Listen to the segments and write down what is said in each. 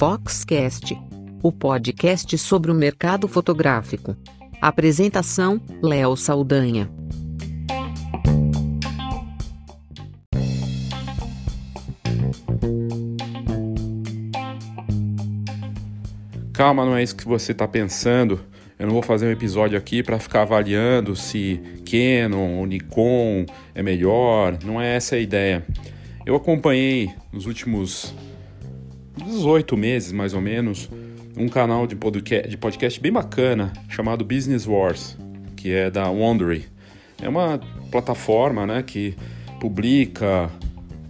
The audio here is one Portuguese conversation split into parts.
Foxcast, o podcast sobre o mercado fotográfico. Apresentação: Léo Saldanha. Calma, não é isso que você está pensando. Eu não vou fazer um episódio aqui para ficar avaliando se Canon ou Nikon é melhor. Não é essa a ideia. Eu acompanhei nos últimos 18 meses, mais ou menos, um canal de podcast, de podcast bem bacana chamado Business Wars, que é da Wondery. É uma plataforma né, que publica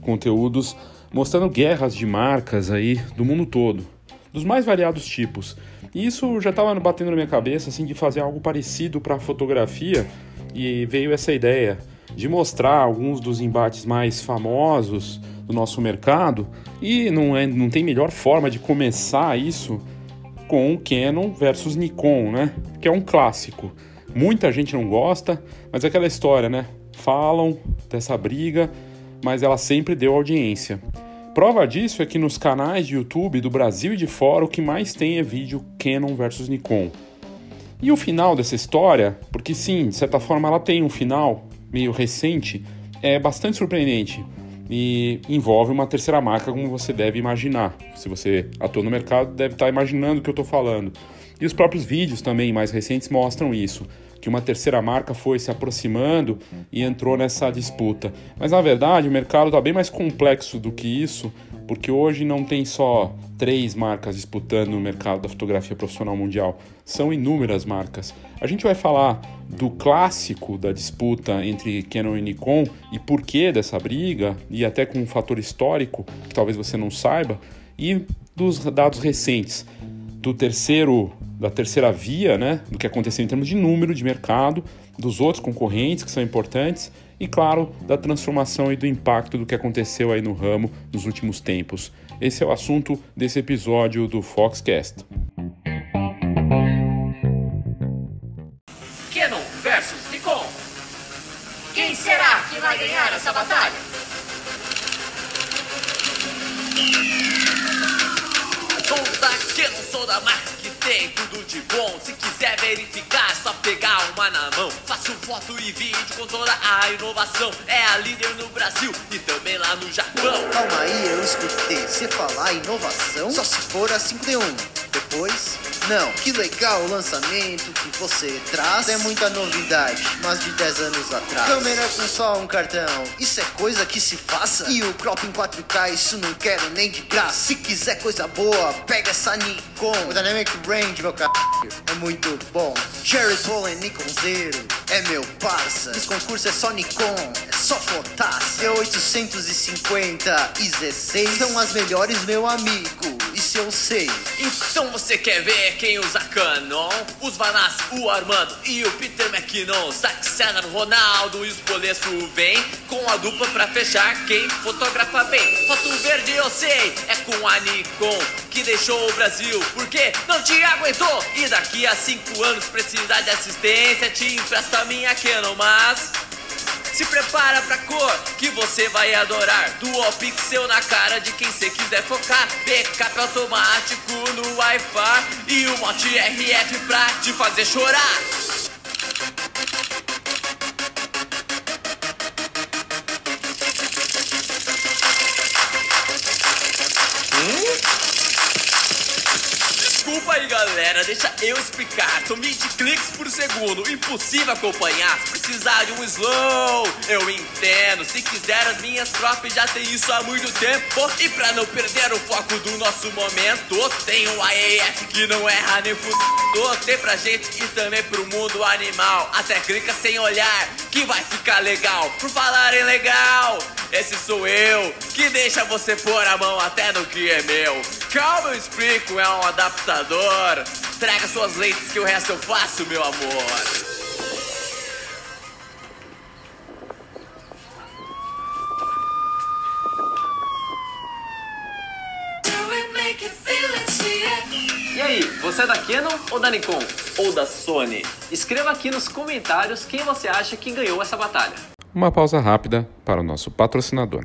conteúdos mostrando guerras de marcas aí do mundo todo, dos mais variados tipos. E isso já estava batendo na minha cabeça assim de fazer algo parecido para a fotografia e veio essa ideia de mostrar alguns dos embates mais famosos do nosso mercado e não, é, não tem melhor forma de começar isso com o Canon versus Nikon, né? Que é um clássico. Muita gente não gosta, mas é aquela história, né? Falam dessa briga, mas ela sempre deu audiência. Prova disso é que nos canais de YouTube do Brasil e de fora o que mais tem é vídeo Canon versus Nikon. E o final dessa história, porque sim, de certa forma ela tem um final meio recente, é bastante surpreendente e envolve uma terceira marca, como você deve imaginar. Se você atua no mercado, deve estar imaginando o que eu estou falando. E os próprios vídeos também mais recentes mostram isso, que uma terceira marca foi se aproximando e entrou nessa disputa. Mas na verdade, o mercado está bem mais complexo do que isso porque hoje não tem só três marcas disputando o mercado da fotografia profissional mundial, são inúmeras marcas. A gente vai falar do clássico da disputa entre Canon e Nikon e por que dessa briga, e até com um fator histórico que talvez você não saiba, e dos dados recentes do terceiro da terceira via, né, do que aconteceu em termos de número de mercado, dos outros concorrentes que são importantes e, claro, da transformação e do impacto do que aconteceu aí no ramo nos últimos tempos. Esse é o assunto desse episódio do Foxcast. Canon versus Nikon. Quem será que vai ganhar essa batalha? Sou da Canon, sou da que tem tudo de bom. Se quiser verificar, só pegar uma na mão. Faço foto e vídeo com toda a inovação. É a líder no Brasil e também lá no Japão. Calma aí, eu escutei você falar inovação? Só se for a 5D1. Depois, não. Que legal o lançamento que você traz. É muita novidade, mas de 10 anos atrás. Câmera com só um cartão, isso é coisa que se faça. E o crop em 4K, isso não quero nem de graça. Se quiser coisa boa, pega essa Nikon. O Dynamic Range, meu caralho, é muito bom. Jerry Pollen, Nikon Zero, é meu parça. Esse concurso é só Nikon, é só fotaça. E850 e Z6 são as melhores, meu amigo. Isso eu sei. Então você quer ver quem usa Canon? Os Vanas, o Armando e o Peter McKinnon. Zack César, Ronaldo e os Polesso vem com a dupla pra fechar quem fotografa bem. Foto verde eu sei, é com a Nikon que deixou o Brasil porque não te aguentou. E daqui a cinco anos precisar de assistência, te empresta minha Canon, mas. Se prepara pra cor que você vai adorar. Dual pixel na cara de quem cê quiser focar. Backup automático no Wi-Fi. E o Mote RF pra te fazer chorar. Desculpa aí, galera, deixa eu explicar. São 20 cliques por segundo, impossível acompanhar. Se precisar de um slow, eu entendo. Se quiser, as minhas crops já tem isso há muito tempo. E pra não perder o foco do nosso momento, tem o AEF que não erra nem fudo. Tem pra gente e também pro mundo animal. Até clica sem olhar, que vai ficar legal. Por falar em legal, esse sou eu, que deixa você pôr a mão até no que é meu. Calma, eu explico, é um adaptador. Traga suas lentes que o resto eu faço, meu amor. E aí, você é da Canon ou da Nikon? Ou da Sony? Escreva aqui nos comentários quem você acha que ganhou essa batalha. Uma pausa rápida para o nosso patrocinador.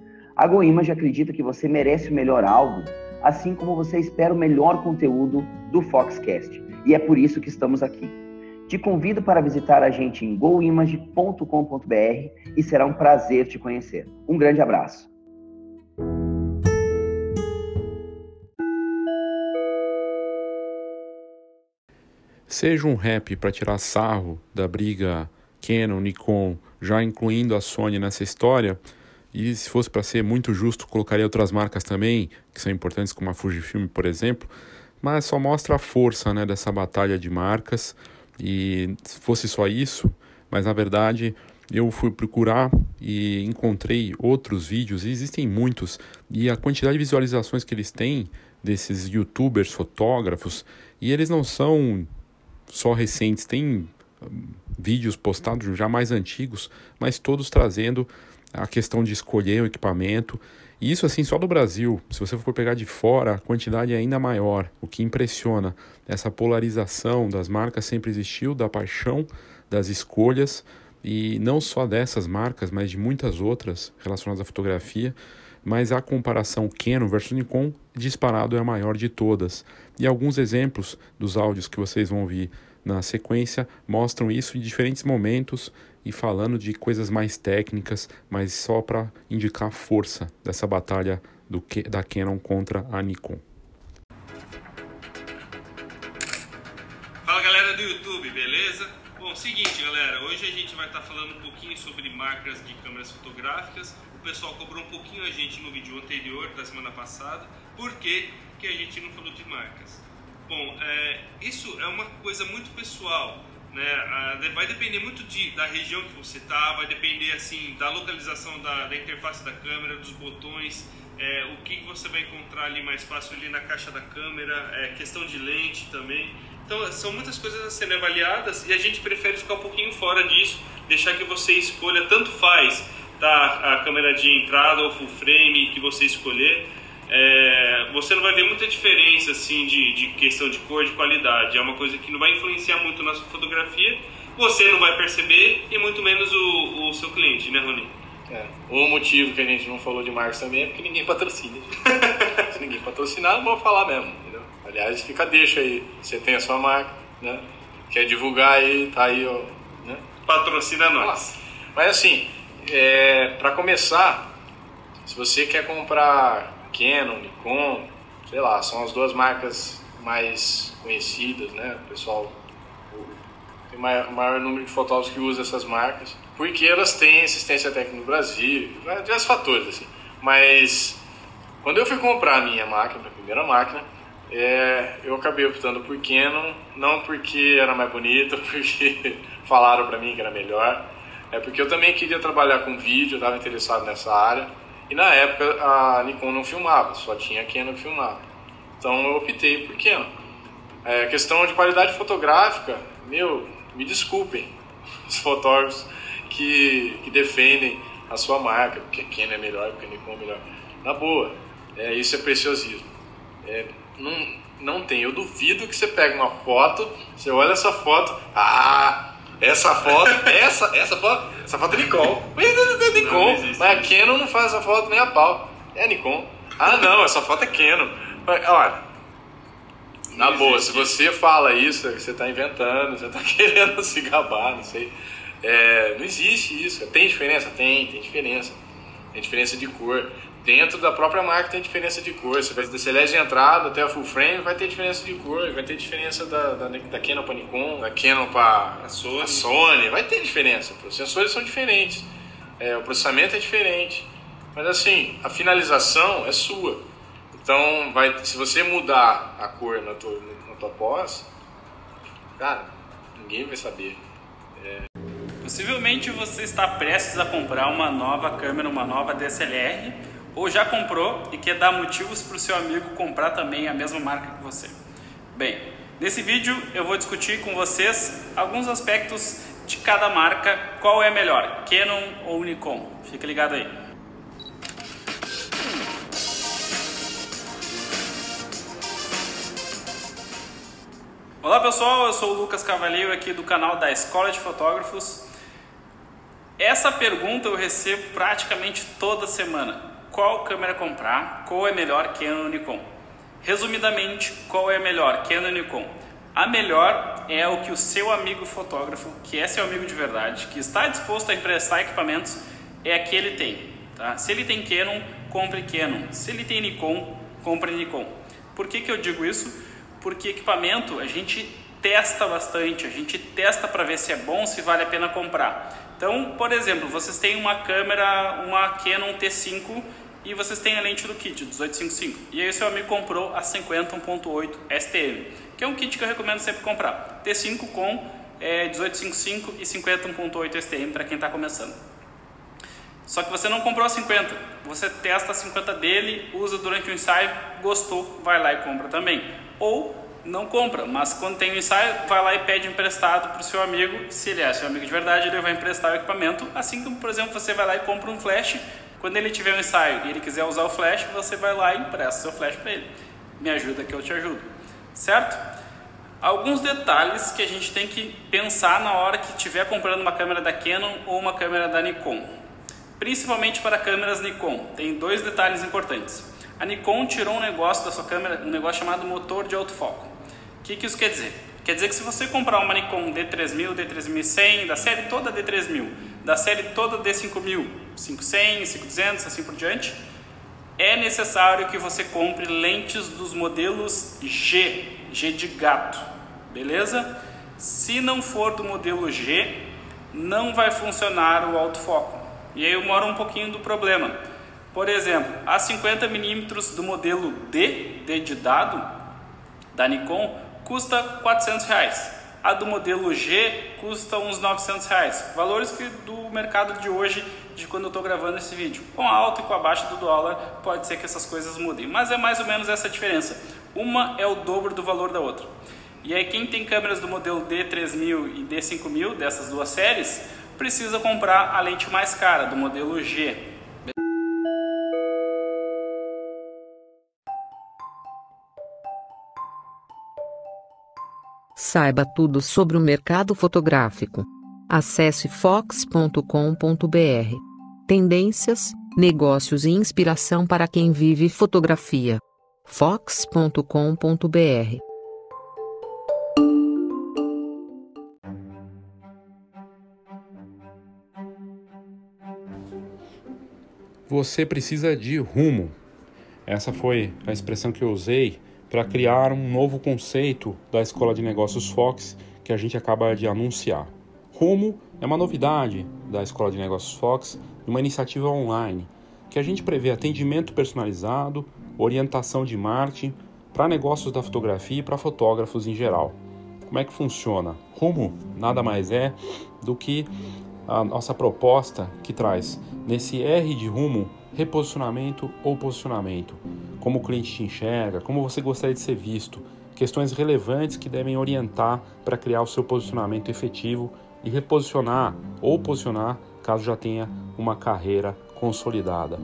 A GoImage acredita que você merece o melhor álbum, assim como você espera o melhor conteúdo do Foxcast. E é por isso que estamos aqui. Te convido para visitar a gente em goimage.com.br e será um prazer te conhecer. Um grande abraço. Seja um rap para tirar sarro da briga Canon, Nikon, já incluindo a Sony nessa história, e se fosse para ser muito justo, colocaria outras marcas também, que são importantes, como a Fujifilm, por exemplo. Mas só mostra a força né, dessa batalha de marcas. E se fosse só isso, mas na verdade eu fui procurar e encontrei outros vídeos, e existem muitos, e a quantidade de visualizações que eles têm desses youtubers, fotógrafos, e eles não são só recentes, tem hum, vídeos postados já mais antigos, mas todos trazendo a questão de escolher o equipamento. E isso assim só do Brasil. Se você for pegar de fora, a quantidade é ainda maior. O que impressiona essa polarização das marcas sempre existiu, da paixão das escolhas e não só dessas marcas, mas de muitas outras relacionadas à fotografia. Mas a comparação Canon versus Nikon disparado é a maior de todas. E alguns exemplos dos áudios que vocês vão ouvir na sequência mostram isso em diferentes momentos e falando de coisas mais técnicas, mas só para indicar a força dessa batalha do, da Canon contra a Nikon. Fala galera do YouTube, beleza? Bom, seguinte galera, hoje a gente vai estar tá falando um pouquinho sobre marcas de câmeras fotográficas. O pessoal cobrou um pouquinho a gente no vídeo anterior, da semana passada, por que, que a gente não falou de marcas? Bom, é, isso é uma coisa muito pessoal né? Vai depender muito de, da região que você está, vai depender assim da localização da, da interface da câmera, dos botões, é, o que você vai encontrar ali mais fácil ali na caixa da câmera, é, questão de lente também. Então são muitas coisas a serem avaliadas e a gente prefere ficar um pouquinho fora disso, deixar que você escolha tanto faz tá, a câmera de entrada ou full frame que você escolher é, você não vai ver muita diferença assim de, de questão de cor, de qualidade. É uma coisa que não vai influenciar muito na sua fotografia. Você não vai perceber e muito menos o, o seu cliente, né, Rony? É. O motivo que a gente não falou de marcas também é porque ninguém patrocina. Se ninguém patrocinar, não vou falar mesmo. Entendeu? Aliás, fica deixa aí. Você tem a sua marca, né? Quer divulgar aí, tá aí, ó. Né? Patrocina nós. Mas assim, é, para começar, se você quer comprar Canon, Nikon, sei lá, são as duas marcas mais conhecidas, né? O pessoal tem maior, maior número de fotógrafos que usa essas marcas, porque elas têm assistência técnica no Brasil, diversos fatores assim. Mas quando eu fui comprar a minha máquina, a primeira máquina, é, eu acabei optando por Canon, não porque era mais bonito, porque falaram para mim que era melhor, é porque eu também queria trabalhar com vídeo, eu estava interessado nessa área e na época a Nikon não filmava, só tinha Canon que filmava. Então eu optei por Canon. É, questão de qualidade fotográfica, meu, me desculpem os fotógrafos que, que defendem a sua marca, porque Canon é melhor, porque Nikon é melhor. Na boa, é, isso é preciosismo. É, não, não tem. Eu duvido que você pegue uma foto, você olha essa foto, ah, essa foto, essa, essa foto, essa foto é Nikon. Mas é Nikon. Não, mas a Canon não faz essa foto nem a pau. É Nikon. Ah, não, essa foto é Canon. Olha, na não boa, existe. se você fala isso, você está inventando, você está querendo se gabar, não sei. É, não existe isso. Tem diferença? Tem, tem diferença. Tem diferença de cor. Dentro da própria marca tem diferença de cor. Você vai Celeste de entrada até a full frame, vai ter diferença de cor, vai ter diferença da, da, da Canon para Nikon, da Canon para Sony. Sony. Vai ter diferença. Os sensores são diferentes, é, o processamento é diferente. Mas assim, a finalização é sua. Então, vai, se você mudar a cor na tua, na tua pós, cara, ninguém vai saber. É... Possivelmente você está prestes a comprar uma nova câmera, uma nova DSLR ou já comprou e quer dar motivos para o seu amigo comprar também a mesma marca que você. Bem, nesse vídeo eu vou discutir com vocês alguns aspectos de cada marca, qual é melhor, Canon ou Nikon. Fica ligado aí. Olá pessoal, eu sou o Lucas Cavalheiro aqui do canal da Escola de Fotógrafos. Essa pergunta eu recebo praticamente toda semana. Qual câmera comprar? Qual é melhor, Canon ou Nikon? Resumidamente, qual é melhor, Canon ou Nikon? A melhor é o que o seu amigo fotógrafo, que é seu amigo de verdade, que está disposto a emprestar equipamentos, é que ele tem. Tá? Se ele tem Canon, compre Canon. Se ele tem Nikon, compre Nikon. Por que, que eu digo isso? Porque equipamento a gente testa bastante, a gente testa para ver se é bom, se vale a pena comprar. Então, por exemplo, vocês têm uma câmera, uma Canon T5 e vocês têm a lente do kit, 1855. E aí seu amigo comprou a 50.8 STM, que é um kit que eu recomendo sempre comprar. T5 com é, 1855 e 50.8 STM para quem está começando. Só que você não comprou a 50, você testa a 50 dele, usa durante o ensaio, gostou, vai lá e compra também. Ou não compra, mas quando tem o ensaio, vai lá e pede emprestado para o seu amigo. Se ele é seu amigo de verdade, ele vai emprestar o equipamento. Assim como, por exemplo, você vai lá e compra um flash. Quando ele tiver um ensaio e ele quiser usar o flash, você vai lá e empresta seu flash para ele. Me ajuda que eu te ajudo, certo? Alguns detalhes que a gente tem que pensar na hora que estiver comprando uma câmera da Canon ou uma câmera da Nikon. Principalmente para câmeras Nikon, tem dois detalhes importantes. A Nikon tirou um negócio da sua câmera, um negócio chamado motor de autofoco. O que, que isso quer dizer? Quer dizer que se você comprar uma Nikon D3000, D3100, da série toda D3000, da série toda D5000, 5100, 5200, assim por diante, é necessário que você compre lentes dos modelos G, G de gato, beleza? Se não for do modelo G, não vai funcionar o autofoco. E aí eu moro um pouquinho do problema. Por exemplo, a 50mm do modelo D, D de dado, da Nikon, custa 400 reais. A do modelo G custa uns 900 reais. Valores que do mercado de hoje, de quando eu estou gravando esse vídeo. Com a alta e com a baixa do dólar, pode ser que essas coisas mudem. Mas é mais ou menos essa diferença. Uma é o dobro do valor da outra. E aí quem tem câmeras do modelo D3000 e D5000, dessas duas séries, precisa comprar a lente mais cara, do modelo G. Saiba tudo sobre o mercado fotográfico. Acesse fox.com.br. Tendências, negócios e inspiração para quem vive fotografia. fox.com.br. Você precisa de rumo. Essa foi a expressão que eu usei para criar um novo conceito da Escola de Negócios Fox que a gente acaba de anunciar. Rumo é uma novidade da Escola de Negócios Fox, uma iniciativa online que a gente prevê atendimento personalizado, orientação de marketing para negócios da fotografia e para fotógrafos em geral. Como é que funciona? Rumo nada mais é do que a nossa proposta que traz nesse R de rumo reposicionamento ou posicionamento, como o cliente te enxerga, como você gostaria de ser visto, questões relevantes que devem orientar para criar o seu posicionamento efetivo e reposicionar ou posicionar caso já tenha uma carreira consolidada.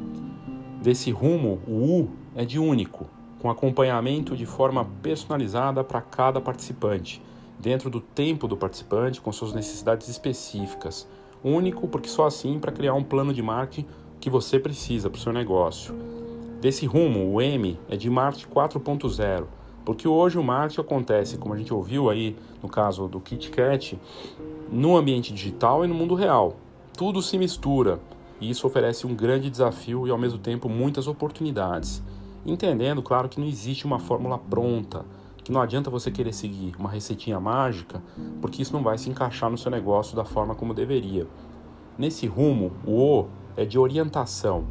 Desse rumo, o U é de único, com acompanhamento de forma personalizada para cada participante, dentro do tempo do participante, com suas necessidades específicas. Único porque só assim para criar um plano de marketing que você precisa para o seu negócio. Desse rumo, o M é de marketing 4.0, porque hoje o marketing acontece, como a gente ouviu aí no caso do KitKat, no ambiente digital e no mundo real. Tudo se mistura e isso oferece um grande desafio e ao mesmo tempo muitas oportunidades. Entendendo, claro, que não existe uma fórmula pronta, que não adianta você querer seguir uma receitinha mágica, porque isso não vai se encaixar no seu negócio da forma como deveria. Nesse rumo, o O é de orientação.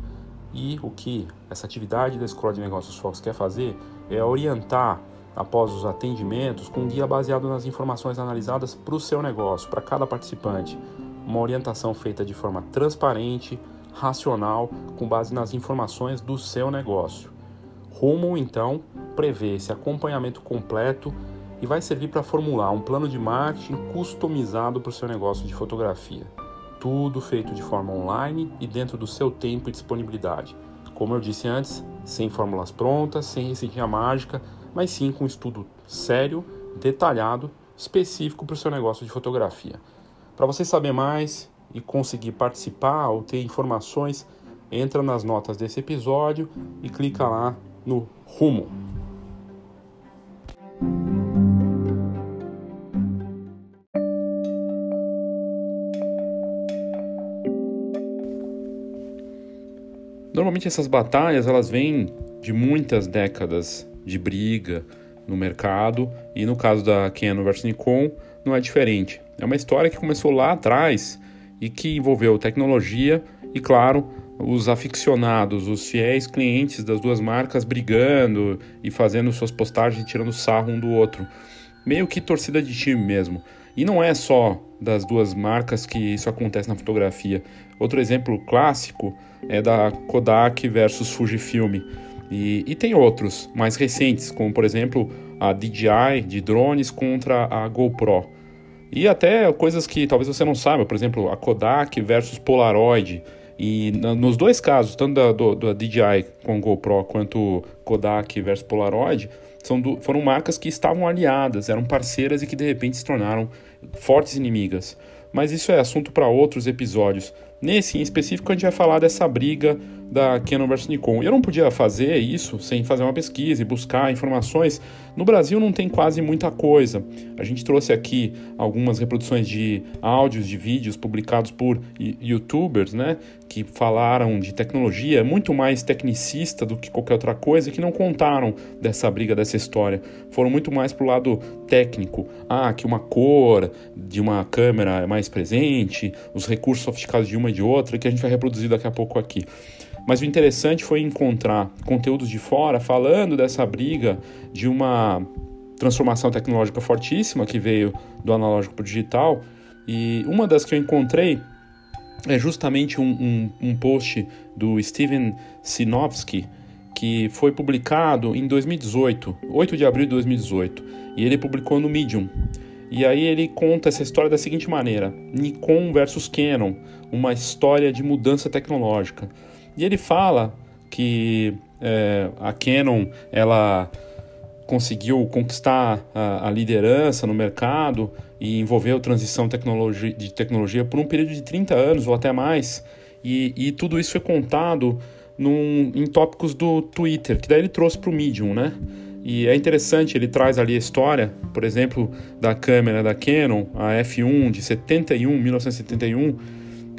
E o que essa atividade da Escola de Negócios Fox quer fazer é orientar após os atendimentos com um guia baseado nas informações analisadas para o seu negócio, para cada participante. Uma orientação feita de forma transparente, racional com base nas informações do seu negócio. Rumo, então, prevê esse acompanhamento completo e vai servir para formular um plano de marketing customizado para o seu negócio de fotografia. Tudo feito de forma online e dentro do seu tempo e disponibilidade. Como eu disse antes, sem fórmulas prontas, sem receitinha mágica, mas sim com um estudo sério, detalhado, específico para o seu negócio de fotografia. Para você saber mais e conseguir participar ou ter informações, entra nas notas desse episódio e clica lá no rumo. Normalmente essas batalhas elas vêm de muitas décadas de briga no mercado e no caso da Canon versus Nikon não é diferente. É uma história que começou lá atrás e que envolveu tecnologia e, claro, os aficionados, os fiéis clientes das duas marcas brigando e fazendo suas postagens e tirando sarro um do outro. Meio que torcida de time mesmo. E não é só das duas marcas que isso acontece na fotografia. Outro exemplo clássico é da Kodak versus Fujifilm. E, e tem outros mais recentes, como por exemplo a DJI de drones contra a GoPro. E até coisas que talvez você não saiba, por exemplo, a Kodak versus Polaroid. E nos dois casos, tanto da, do, da DJI com GoPro quanto Kodak versus Polaroid, são do, foram marcas que estavam aliadas, eram parceiras e que de repente se tornaram fortes inimigas. Mas isso é assunto para outros episódios. Nesse em específico, a gente vai falar dessa briga da Canon versus Nikon. Eu não podia fazer isso sem fazer uma pesquisa e buscar informações. No Brasil não tem quase muita coisa. A gente trouxe aqui algumas reproduções de áudios, de vídeos publicados por youtubers, né, que falaram de tecnologia, muito mais tecnicista do que qualquer outra coisa, que não contaram dessa briga, dessa história. Foram muito mais pro lado técnico. Ah, que uma cor de uma câmera é mais presente, os recursos sofisticados de uma e de outra, que a gente vai reproduzir daqui a pouco aqui. Mas o interessante foi encontrar conteúdos de fora falando dessa briga de uma transformação tecnológica fortíssima que veio do analógico para o digital. E uma das que eu encontrei é justamente um, um, um post do Steven Sinofsky, que foi publicado em 2018, 8 de abril de 2018, e ele publicou no Medium. E aí ele conta essa história da seguinte maneira: Nikon versus Canon, uma história de mudança tecnológica. E ele fala que é, a Canon ela conseguiu conquistar a, a, liderança no mercado e envolveu transição de tecnologia por um período de 30 anos ou até mais. E, e tudo isso foi contado num, em tópicos do Twitter, que daí ele trouxe para o Medium, né? E é interessante, ele traz ali a história, por exemplo, da câmera da Canon, a F1 de 71, 1971,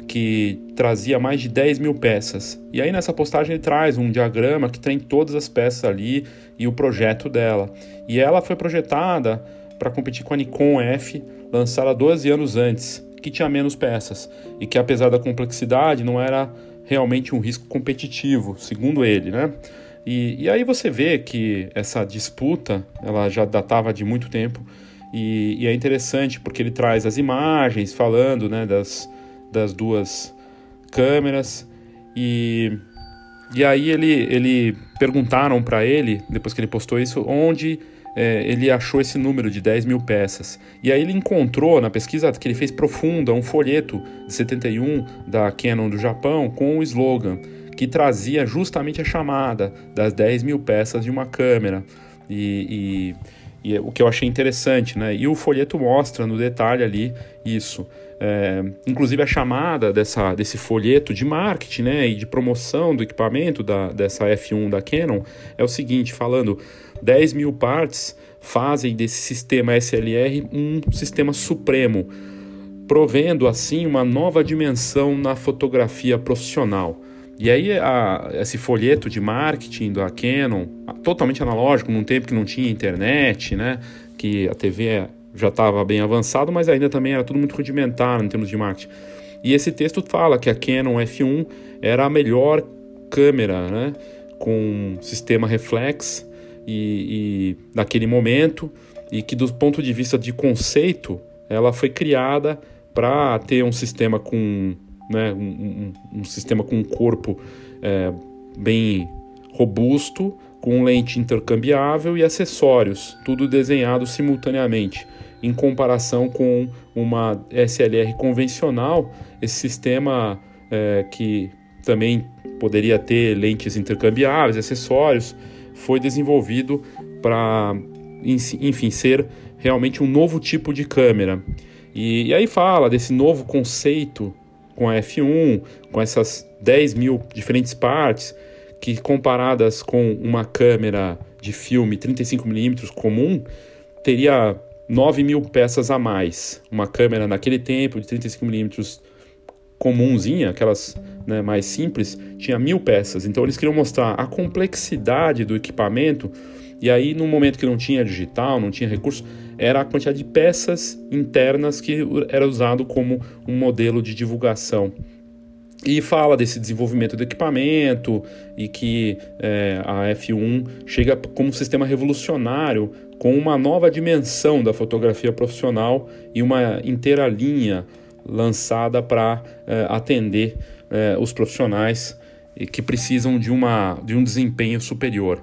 que trazia mais de 10 mil peças. E aí nessa postagem ele traz um diagrama que tem todas as peças ali e o projeto dela. E ela foi projetada para competir com a Nikon F, lançada 12 anos antes, que tinha menos peças e que apesar da complexidade não era realmente um risco competitivo, segundo ele, né? E, e aí você vê que essa disputa ela já datava de muito tempo e, e é interessante porque ele traz as imagens falando né, das, das duas câmeras. E e aí ele, ele perguntaram para ele depois que ele postou isso onde é, ele achou esse número de 10 mil peças. E aí ele encontrou na pesquisa que ele fez profunda um folheto de 71 da Canon do Japão com o slogan que trazia justamente a chamada das 10 mil peças de uma câmera. E, e, e o que eu achei interessante né? E o folheto mostra no detalhe ali isso é, inclusive a chamada dessa, desse folheto de marketing né, e de promoção do equipamento da, dessa F1 da Canon é o seguinte, falando 10 mil partes fazem desse sistema SLR um sistema supremo, provendo assim uma nova dimensão na fotografia profissional. E aí a, esse folheto de marketing da Canon, totalmente analógico, num tempo que não tinha internet, né, que a TV já estava bem avançado, mas ainda também era tudo muito rudimentar em termos de marketing. E esse texto fala que a Canon F1 era a melhor câmera, né, com sistema reflex e, e naquele momento e que do ponto de vista de conceito ela foi criada para ter um sistema com né, um, um, um sistema com um corpo é, bem robusto, com lente intercambiável e acessórios, tudo desenhado simultaneamente. Em comparação com uma SLR convencional, esse sistema é, que também poderia ter lentes intercambiáveis, acessórios, foi desenvolvido para, enfim, ser realmente um novo tipo de câmera. E, e, aí fala desse novo conceito com a F1, com essas 10 mil diferentes partes, que comparadas com uma câmera de filme 35mm comum, teria 9 mil peças a mais. Uma câmera naquele tempo de 35mm comunzinha, aquelas né, mais simples, tinha mil peças. Então eles queriam mostrar a complexidade do equipamento. E aí, no momento que não tinha digital, não tinha recurso, era a quantidade de peças internas que era usado como um modelo de divulgação e fala desse desenvolvimento do equipamento e que é, a F1 chega como um sistema revolucionário com uma nova dimensão da fotografia profissional e uma inteira linha lançada para é, atender é, os profissionais que precisam de, uma, de um desempenho superior.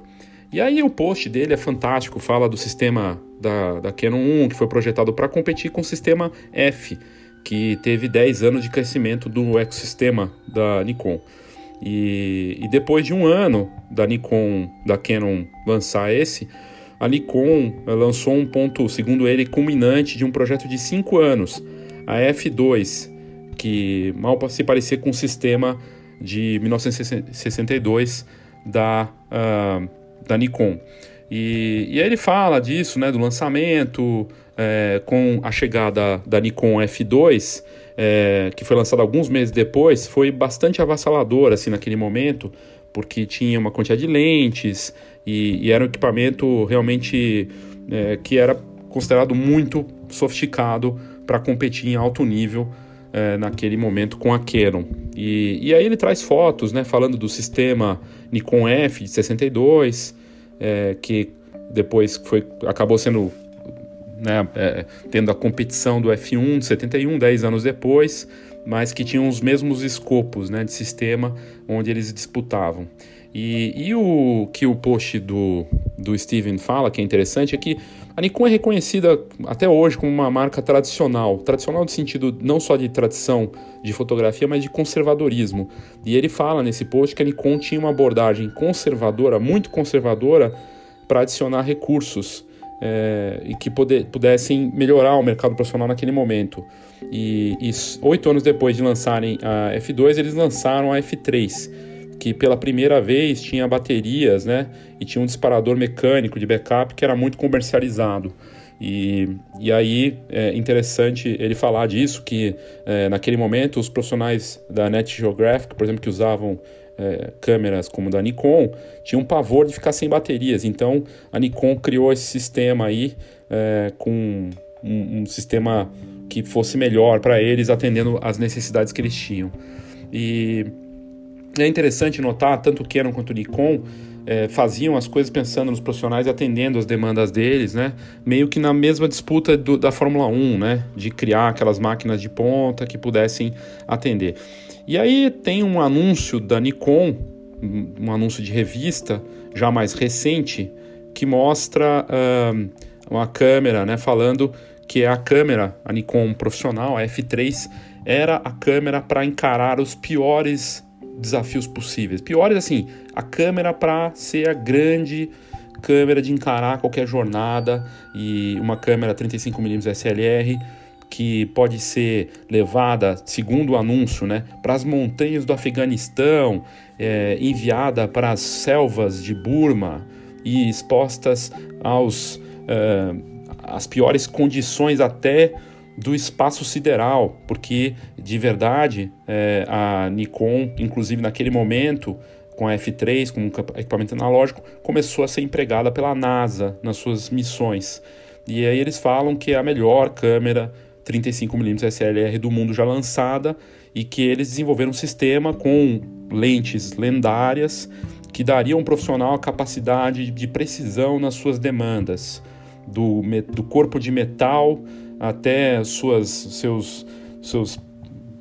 E aí o post dele é fantástico, fala do sistema da, da Canon 1 que foi projetado para competir com o sistema F, que teve 10 anos de crescimento do ecossistema da Nikon. E, e, depois de um ano da Nikon, da Canon lançar esse, a Nikon eh, lançou um ponto, segundo ele, culminante de um projeto de 5 anos, a F2, que mal se parecia com o sistema de 1962 da, uh, da Nikon. E, e aí ele fala disso, né, do lançamento, é, com a chegada da Nikon F2, é, que foi lançada alguns meses depois, foi bastante avassalador assim, naquele momento, porque tinha uma quantidade de lentes e, e era um equipamento realmente é, que era considerado muito sofisticado para competir em alto nível é, naquele momento com a Canon. E, e aí ele traz fotos, né, falando do sistema Nikon F de 62, é, que depois foi, acabou sendo né, é, tendo a competição do F1 de 71, 10 anos depois, mas que tinham os mesmos escopos né, de sistema onde eles disputavam. E, e o que o post do, do Steven fala, que é interessante, é que a Nikon é reconhecida até hoje como uma marca tradicional. Tradicional no sentido não só de tradição de fotografia, mas de conservadorismo. E ele fala nesse post que a Nikon tinha uma abordagem conservadora, muito conservadora, para adicionar recursos é, e que poder, pudessem melhorar o mercado profissional naquele momento. E, oito anos depois de lançarem a F2, eles lançaram a F3, que pela primeira vez tinha baterias, né? E tinha um disparador mecânico de backup que era muito comercializado. E, e aí é interessante ele falar disso, que é, naquele momento os profissionais da Net Geographic, por exemplo, que usavam é, câmeras como da Nikon tinham pavor de ficar sem baterias. Então a Nikon criou esse sistema aí é, com um, um, sistema que fosse melhor para eles, atendendo às necessidades que eles tinham. E é interessante notar, tanto o Canon quanto o Nikon é, faziam as coisas pensando nos profissionais e atendendo as demandas deles, né? Meio que na mesma disputa do, da Fórmula 1, né? De criar aquelas máquinas de ponta que pudessem atender. E aí tem um anúncio da Nikon, um anúncio de revista, já mais recente, que mostra uh, uma câmera, né, falando que é a câmera, a Nikon profissional, a F3, era a câmera para encarar os piores desafios possíveis. Piores assim, a câmera para ser a grande câmera de encarar qualquer jornada e uma câmera 35mm SLR que pode ser levada, segundo o anúncio, né, para as montanhas do Afeganistão, é, enviada para as selvas de Burma e expostas aos uh, as piores condições até do espaço sideral, porque de verdade é, a Nikon, inclusive naquele momento, com a F3, com equipamento analógico, começou a ser empregada pela NASA nas suas missões. E aí eles falam que é a melhor câmera 35mm SLR do mundo já lançada e que eles desenvolveram um sistema com lentes lendárias que dariam ao um profissional a capacidade de precisão nas suas demandas, do, do corpo de metal até suas, seus, seus,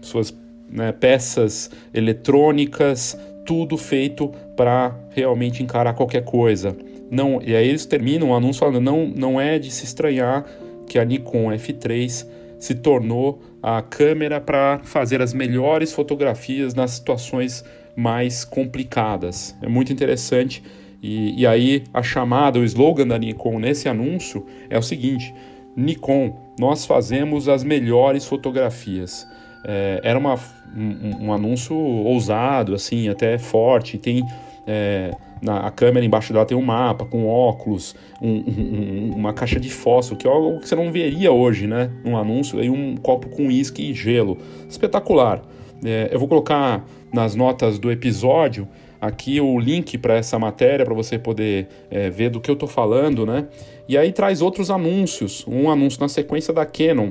suas né, peças eletrônicas, tudo feito para realmente encarar qualquer coisa. Não, e aí eles terminam o anúncio falando: não, não é de se estranhar que a Nikon F3 se tornou a câmera para fazer as melhores fotografias nas situações mais complicadas. É muito interessante. E, e aí a chamada, o slogan da Nikon nesse anúncio é o seguinte: Nikon, nós fazemos as melhores fotografias. É, era uma, um, um, anúncio ousado, assim, até forte. Tem é, na, a câmera embaixo dela tem um mapa com óculos, um, um, uma caixa de fósforo, que é algo que você não veria hoje, né? Um anúncio, e um copo com uísque e gelo. Espetacular. É, eu vou colocar nas notas do episódio aqui o link para essa matéria para você poder é, ver do que eu estou falando, né? E aí traz outros anúncios, um anúncio na sequência da Canon,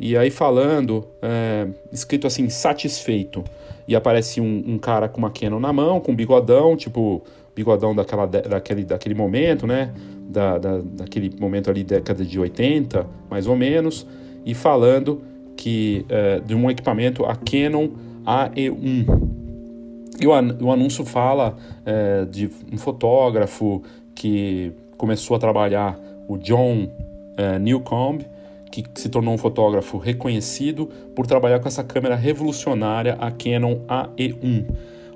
e aí falando, é, escrito assim, satisfeito. E aparece um, um, cara com uma Canon na mão, com um bigodão, tipo bigodão daquela, daquele, daquele momento, né? Da, da, daquele momento ali, década de 80, mais ou menos, e falando que é, de um equipamento, a Canon AE1. E o, o anúncio fala é, de um fotógrafo que começou a trabalhar, o John é, Newcomb, que se tornou um fotógrafo reconhecido por trabalhar com essa câmera revolucionária, a Canon AE1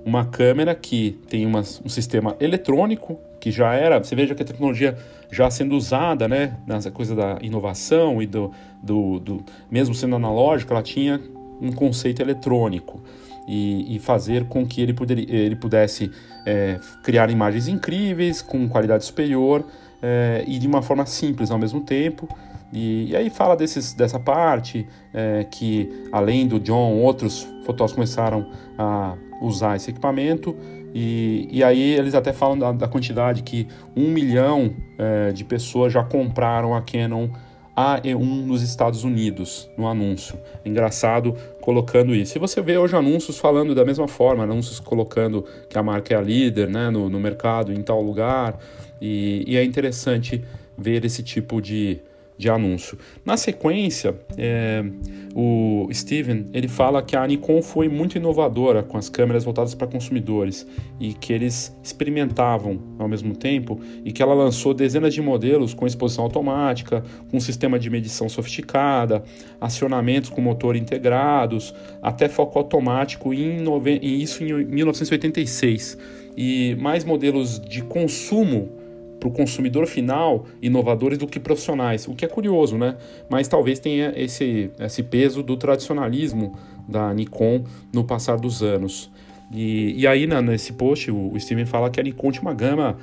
uma câmera que tem uma, um sistema eletrônico, que já era, você veja que a tecnologia já sendo usada, né, nessa coisa da inovação e do, do, do mesmo sendo analógica, ela tinha um conceito eletrônico e, e fazer com que ele, ele pudesse é, criar imagens incríveis, com qualidade superior é, e de uma forma simples ao mesmo tempo. E, e aí fala desses, dessa parte é, que, além do John, outros fotógrafos começaram a usar esse equipamento. E, e aí eles até falam da, da quantidade que um milhão é, de pessoas já compraram a Canon AE1 nos Estados Unidos, no anúncio. Engraçado colocando isso. E você vê hoje anúncios falando da mesma forma, anúncios colocando que a marca é a líder né, no, no mercado, em tal lugar. E, e é interessante ver esse tipo de, de anúncio. Na sequência, é, o Steven ele fala que a Nikon foi muito inovadora com as câmeras voltadas para consumidores e que eles experimentavam ao mesmo tempo e que ela lançou dezenas de modelos com exposição automática, com sistema de medição sofisticada, acionamentos com motor integrados, até foco automático nove... isso em 1986 e mais modelos de consumo para o consumidor final inovadores do que profissionais, o que é curioso, né? Mas talvez tenha esse, esse peso do tradicionalismo da Nikon no passar dos anos. E, e aí, na, nesse post, o, o Steven fala que a Nikon tinha uma gama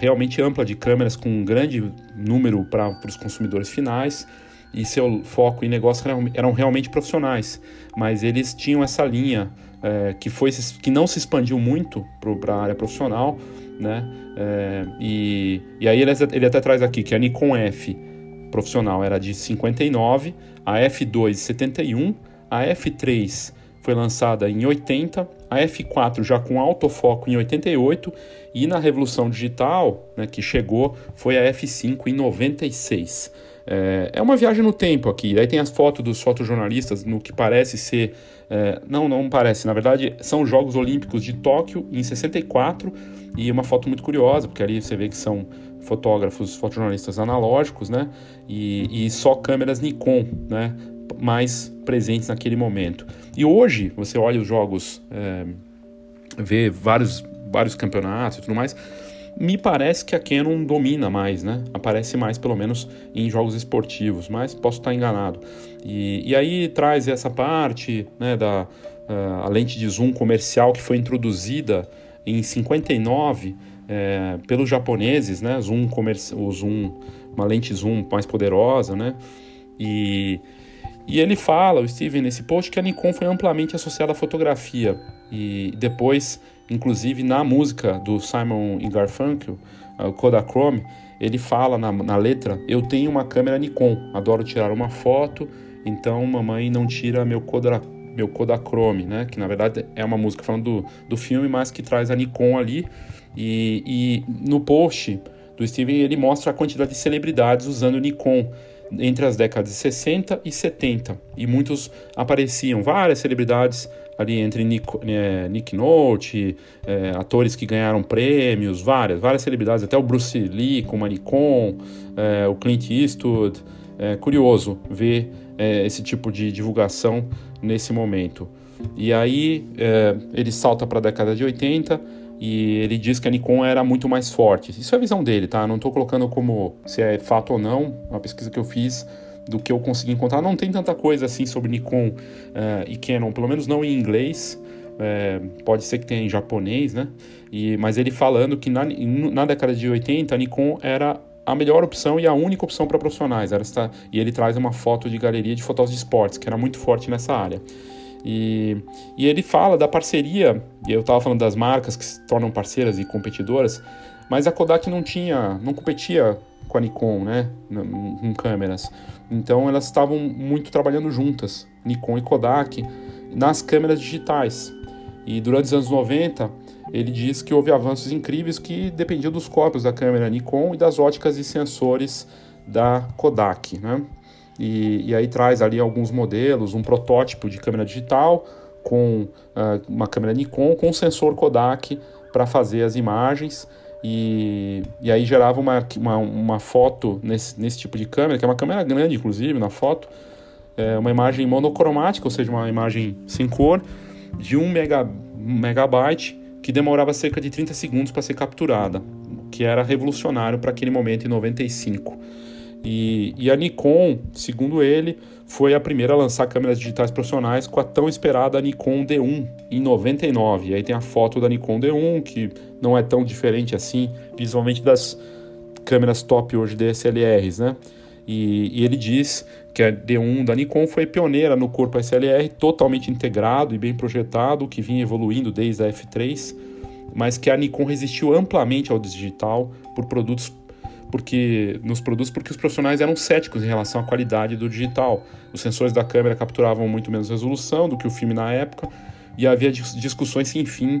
realmente ampla de câmeras com um grande número para os consumidores finais e seu foco em negócio eram, eram realmente profissionais, mas eles tinham essa linha é, que, foi, que não se expandiu muito para a área profissional, né? É, e, e aí ele, ele até traz aqui que a Nikon F profissional era de 59, a F2 71, a F3 foi lançada em 80, a F4 já com autofoco em 88 e na revolução digital, né, que chegou, foi a F5 em 96. É, é uma viagem no tempo aqui. Aí tem as fotos dos fotojornalistas no que parece ser. É, não, não parece. Na verdade, são os Jogos Olímpicos de Tóquio em 64 e uma foto muito curiosa, porque ali você vê que são fotógrafos, fotojornalistas analógicos, né? E, e só câmeras Nikon, né? Mais presentes naquele momento. E hoje, você olha os jogos, é, vê vários, vários campeonatos e tudo mais, me parece que a Canon domina mais, né? Aparece mais, pelo menos, em jogos esportivos, mas posso estar enganado. E, e aí traz essa parte né, da uh, a lente de zoom comercial que foi introduzida em 59 é, pelos japoneses, né? Zoom o zoom, uma lente zoom mais poderosa, né? E, e ele fala, o Steven, nesse post, que a Nikon foi amplamente associada à fotografia. E depois, inclusive na música do Simon Garfunkel, o Kodachrome, ele fala na, na letra: Eu tenho uma câmera Nikon, adoro tirar uma foto, então mamãe não tira meu Kodachrome meu Kodachrome, né? Que na verdade é uma música falando do, do filme, mas que traz a Nikon ali. E, e no post do Steven ele mostra a quantidade de celebridades usando Nikon entre as décadas de 60 e 70. E muitos apareciam, várias celebridades ali entre Nick, é, Nick Nolte, é, atores que ganharam prêmios, várias, várias celebridades, até o Bruce Lee com a Nikon, é, o Clint Eastwood. É curioso ver esse tipo de divulgação nesse momento. E aí ele salta para a década de 80 e ele diz que a Nikon era muito mais forte. Isso é a visão dele, tá? Não estou colocando como se é fato ou não, uma pesquisa que eu fiz do que eu consegui encontrar. Não tem tanta coisa assim sobre Nikon uh, e Canon, pelo menos não em inglês. É, pode ser que tenha em japonês, né? E, mas ele falando que na, na década de 80 a Nikon era a melhor opção e a única opção para profissionais. Era esta, e ele traz uma foto de galeria de fotos de esportes, que era muito forte nessa área. E, e ele fala da parceria, e eu estava falando das marcas que se tornam parceiras e competidoras, mas a Kodak não tinha, não competia com a Nikon, né, com câmeras. Então elas estavam muito trabalhando juntas, Nikon e Kodak, nas câmeras digitais. E durante os anos 90, ele diz que houve avanços incríveis que dependiam dos cópios da câmera Nikon e das óticas e sensores da Kodak, né? E, e aí traz ali alguns modelos, um protótipo de câmera digital com uh, uma câmera Nikon com sensor Kodak para fazer as imagens e, e aí gerava uma, uma, uma foto nesse, nesse tipo de câmera, que é uma câmera grande, inclusive, na foto, é uma imagem monocromática, ou seja, uma imagem sem cor, de 1 mega, megabyte, que demorava cerca de 30 segundos para ser capturada, que era revolucionário para aquele momento em 95. E, e, a Nikon, segundo ele, foi a primeira a lançar câmeras digitais profissionais com a tão esperada Nikon D1 em 99. E aí tem a foto da Nikon D1, que não é tão diferente assim visualmente das câmeras top hoje DSLRs, né? E, e, ele diz que a D1 da Nikon foi pioneira no corpo SLR, totalmente integrado e bem projetado, que vinha evoluindo desde a F3, mas que a Nikon resistiu amplamente ao digital por produtos porque nos produtos porque os profissionais eram céticos em relação à qualidade do digital. Os sensores da câmera capturavam muito menos resolução do que o filme na época e havia discussões sem fim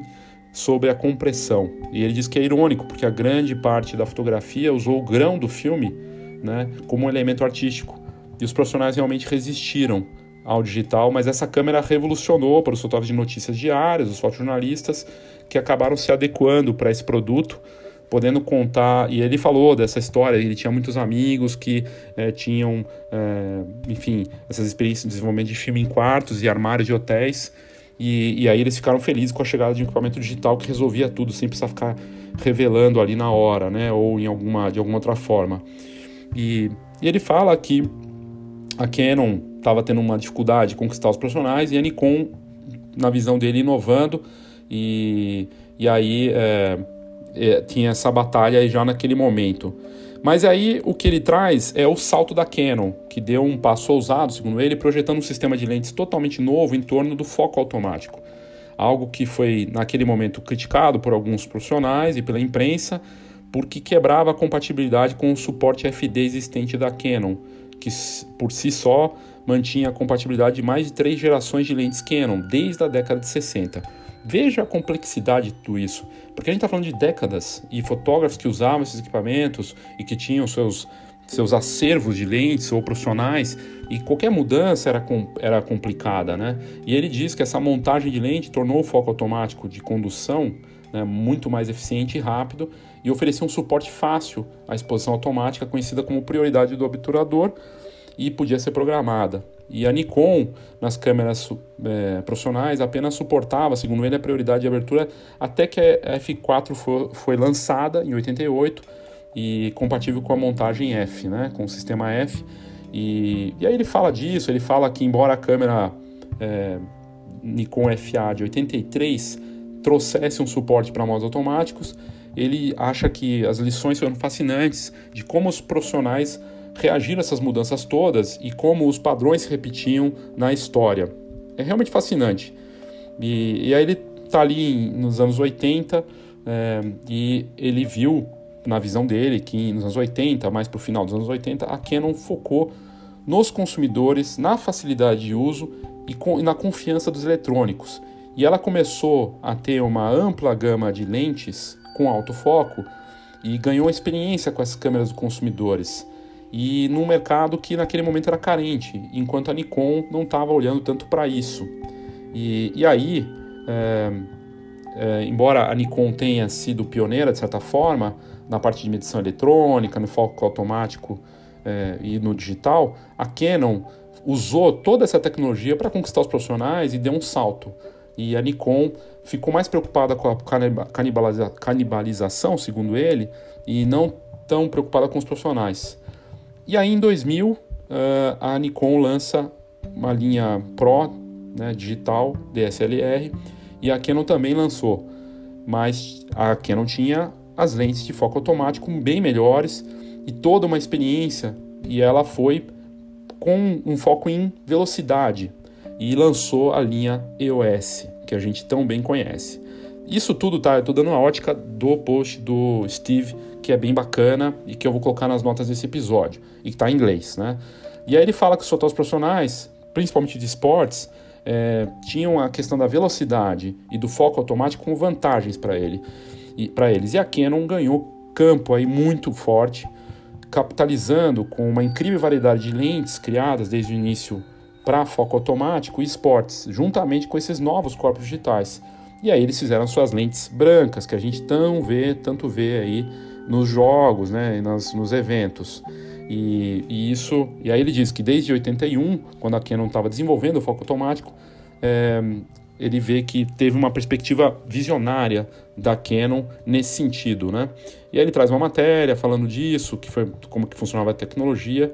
sobre a compressão. E ele diz que é irônico porque a grande parte da fotografia usou o grão do filme, né, como um elemento artístico. E os profissionais realmente resistiram ao digital, mas essa câmera revolucionou para os fotógrafos de notícias diárias, os fotojornalistas, que acabaram se adequando para esse produto podendo contar. E ele falou dessa história, ele tinha muitos amigos que é, tinham, é, enfim, essas experiências de desenvolvimento de filme em quartos e armários de hotéis. E, e, aí eles ficaram felizes com a chegada de um equipamento digital que resolvia tudo, sem precisar ficar revelando ali na hora, né? Ou em alguma, de alguma outra forma. E, e ele fala que a Canon estava tendo uma dificuldade de conquistar os profissionais e a Nikon, na visão dele, inovando. E, e aí é, é, tinha essa batalha já naquele momento. Mas aí o que ele traz é o salto da Canon, que deu um passo ousado, segundo ele, projetando um sistema de lentes totalmente novo em torno do foco automático. Algo que foi naquele momento criticado por alguns profissionais e pela imprensa, porque quebrava a compatibilidade com o suporte FD existente da Canon, que por si só mantinha a compatibilidade de mais de três gerações de lentes Canon desde a década de 60. Veja a complexidade de tudo isso, porque a gente está falando de décadas e fotógrafos que usavam esses equipamentos e que tinham seus, seus acervos de lentes ou profissionais e qualquer mudança era, era complicada, né? E ele diz que essa montagem de lente tornou o foco automático de condução né, muito mais eficiente e rápido e oferecia um suporte fácil à exposição automática, conhecida como prioridade do obturador, e podia ser programada. E a Nikon, nas câmeras é, profissionais, apenas suportava, segundo ele, a prioridade de abertura até que a F4 foi, foi lançada em 88 e compatível com a montagem F, né, com o sistema F. E, e aí ele fala disso, ele fala que embora a câmera é, Nikon FA de 83 trouxesse um suporte para modos automáticos, ele acha que as lições foram fascinantes de como os profissionais reagir a essas mudanças todas e como os padrões se repetiam na história. É realmente fascinante. E, e aí ele está ali nos anos 80 é, e ele viu, na visão dele, que nos anos 80, mais para o final dos anos 80, a Canon focou nos consumidores, na facilidade de uso e, com, e na confiança dos eletrônicos. E ela começou a ter uma ampla gama de lentes com alto foco e ganhou experiência com as câmeras dos consumidores e num mercado que naquele momento era carente, enquanto a Nikon não estava olhando tanto para isso. E, e aí, é, é, embora a Nikon tenha sido pioneira, de certa forma, na parte de medição eletrônica, no foco automático é, e no digital, a Canon usou toda essa tecnologia para conquistar os profissionais e deu um salto. E a Nikon ficou mais preocupada com a canibaliza canibalização, segundo ele, e não tão preocupada com os profissionais. E aí em 2000, uh, a Nikon lança uma linha Pro né, digital DSLR e a Canon também lançou, mas a Canon tinha as lentes de foco automático bem melhores e toda uma experiência e ela foi com um foco em velocidade e lançou a linha EOS, que a gente tão bem conhece. Isso tudo tá, eu tô dando uma ótica do post do Steve, que é bem bacana e que eu vou colocar nas notas desse episódio, e que tá em inglês, né? E aí ele fala que os fotógrafos profissionais, principalmente de esportes, é, tinham a questão da velocidade e do foco automático como vantagens para ele, e, eles. E a Canon ganhou campo aí muito forte, capitalizando com uma incrível variedade de lentes criadas desde o início para foco automático e esportes, juntamente com esses novos corpos digitais. E aí eles fizeram suas lentes brancas, que a gente tão vê, tanto vê aí nos jogos, né, nas, nos eventos. E, e, isso, e aí ele diz que desde 81, quando a Canon estava desenvolvendo o foco automático, é, ele vê que teve uma perspectiva visionária da Canon nesse sentido, né? E aí ele traz uma matéria falando disso, que foi como que funcionava a tecnologia,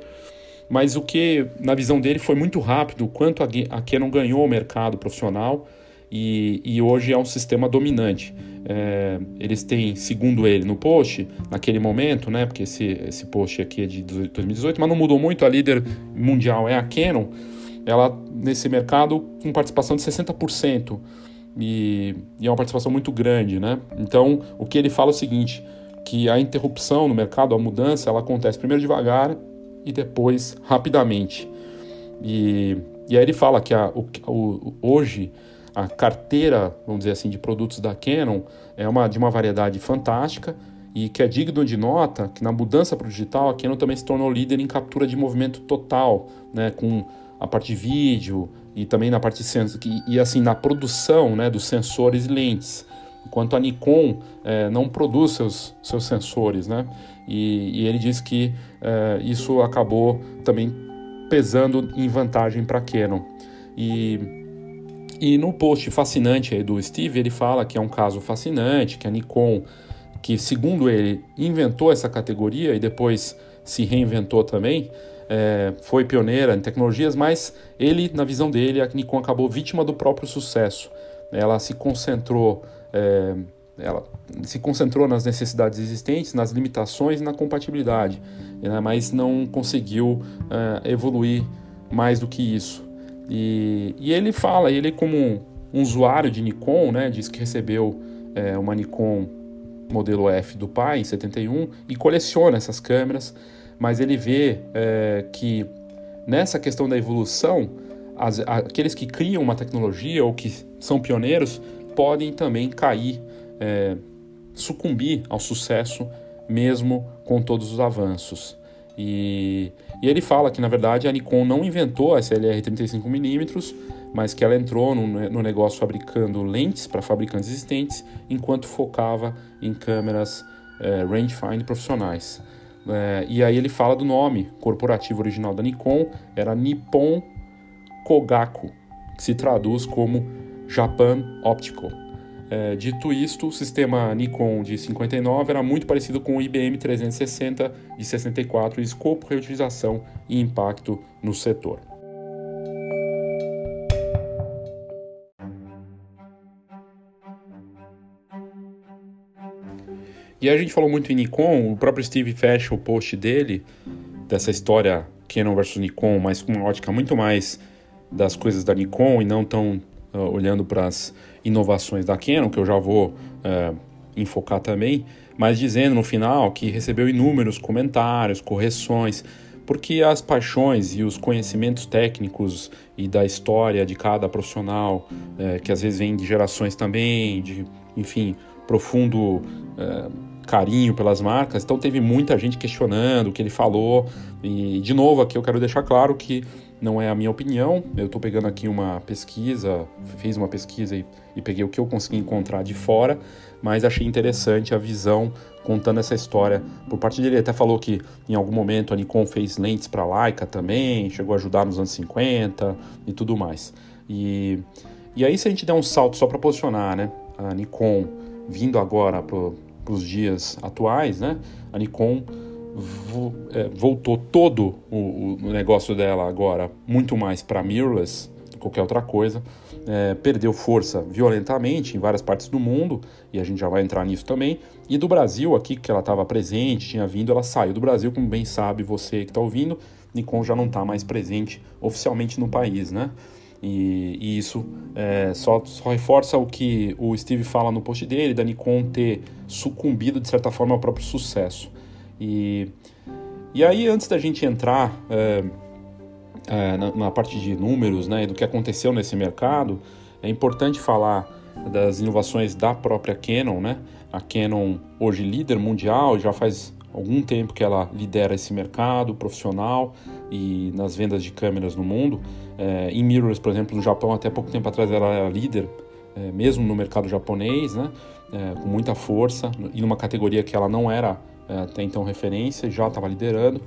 mas o que na visão dele foi muito rápido, quanto a, a Canon ganhou o mercado profissional e, e hoje é um sistema dominante. É, eles têm, segundo ele, no post, naquele momento, né? Porque esse, esse post aqui é de 2018, mas não mudou muito. A líder mundial é a Canon. Ela nesse mercado com participação de 60%. E, e é uma participação muito grande, né? Então, o que ele fala é o seguinte, que a interrupção no mercado, a mudança, ela acontece primeiro devagar e depois rapidamente. E, e aí ele fala que a, o, o, hoje a carteira, vamos dizer assim, de produtos da Canon é uma de uma variedade fantástica e que é digno de nota que na mudança para o digital a Canon também se tornou líder em captura de movimento total, né, com a parte de vídeo e também na parte de e, e assim na produção, né, dos sensores e lentes, enquanto a Nikon é, não produz seus, seus sensores, né, e, e ele diz que é, isso acabou também pesando em vantagem para a Canon. E e no post fascinante aí do Steve, ele fala que é um caso fascinante, que a Nikon, que segundo ele inventou essa categoria e depois se reinventou também, é, foi pioneira em tecnologias, mas ele, na visão dele, a Nikon acabou vítima do próprio sucesso. Ela se concentrou, é, ela se concentrou nas necessidades existentes, nas limitações e na compatibilidade, né, mas não conseguiu é, evoluir mais do que isso. E, e ele fala, ele como um, usuário de Nikon, né, diz que recebeu é, uma Nikon modelo F do pai em 71 e coleciona essas câmeras, mas ele vê é, que nessa questão da evolução, as, aqueles que criam uma tecnologia ou que são pioneiros podem também cair, é, sucumbir ao sucesso mesmo com todos os avanços. E, e ele fala que, na verdade, a Nikon não inventou a SLR 35mm, mas que ela entrou no, no negócio fabricando lentes para fabricantes existentes, enquanto focava em câmeras é, rangefinder profissionais. É, e aí ele fala do nome corporativo original da Nikon, era Nippon Kogaku, que se traduz como Japan Optical. É, dito isto, o sistema Nikon de 59 era muito parecido com o IBM 360 de 64 em escopo, reutilização e impacto no setor. E a gente falou muito em Nikon, o próprio Steve fecha o post dele, dessa história Canon versus Nikon, mas com uma ótica muito mais das coisas da Nikon e não tão uh, olhando para as inovações da Canon, que eu já vou uh, enfocar também, mas dizendo no final que recebeu inúmeros comentários, correções, porque as paixões e os conhecimentos técnicos e da história de cada profissional, uh, que às vezes vem de gerações também, de, enfim, profundo carinho pelas marcas, então teve muita gente questionando o que ele falou, e de novo aqui eu quero deixar claro que não é a minha opinião. Eu estou pegando aqui uma pesquisa, fiz uma pesquisa e, e, peguei o que eu consegui encontrar de fora, mas achei interessante a visão contando essa história por parte dele. Ele até falou que em algum momento a Nikon fez lentes para Leica também, chegou a ajudar nos anos 50 e tudo mais. E, e aí, se a gente der um salto só para posicionar, né? A Nikon vindo agora para os dias atuais, né? A Nikon voltou todo o, o, negócio dela agora muito mais para mirrorless qualquer outra coisa. É, perdeu força violentamente em várias partes do mundo, e a gente já vai entrar nisso também. E do Brasil, aqui que ela estava presente, tinha vindo, ela saiu do Brasil, como bem sabe você que está ouvindo. Nikon já não está mais presente oficialmente no país, né? E, e isso é, só, só, reforça o que o Steve fala no post dele, da Nikon ter sucumbido de certa forma ao próprio sucesso. E, e aí, antes da gente entrar é, é, na, na, parte de números, né, do que aconteceu nesse mercado, é importante falar das inovações da própria Canon, né? A Canon hoje líder mundial, já faz algum tempo que ela lidera esse mercado profissional e nas vendas de câmeras no mundo. É, em mirrors, por exemplo, no Japão, até pouco tempo atrás ela era líder, é, mesmo no mercado japonês, né? É, com muita força e numa categoria que ela não era até então referência, já estava liderando,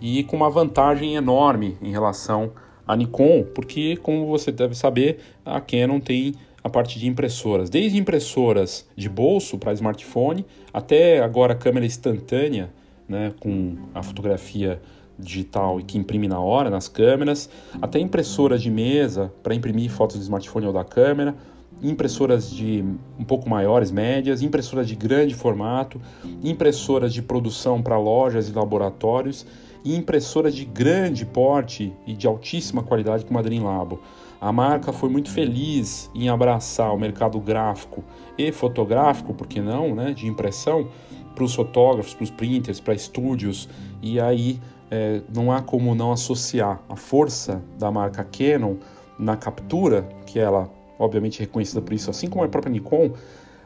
e com uma vantagem enorme em relação à Nikon, porque, como você deve saber, a Canon tem a parte de impressoras, desde impressoras de bolso para smartphone, até agora câmera instantânea, né, com a fotografia digital e que imprime na hora nas câmeras, até impressoras de mesa para imprimir fotos do smartphone ou da câmera, impressoras de um pouco maiores, médias, impressoras de grande formato, impressoras de produção para lojas e laboratórios e impressoras de grande porte e de altíssima qualidade como a Dreamlabo. A marca foi muito feliz em abraçar o mercado gráfico e fotográfico, por que não, né, de impressão, para os fotógrafos, para os printers, para estúdios, e aí é, não há como não associar a força da marca Canon na captura que ela obviamente reconhecida por isso, assim como a própria Nikon,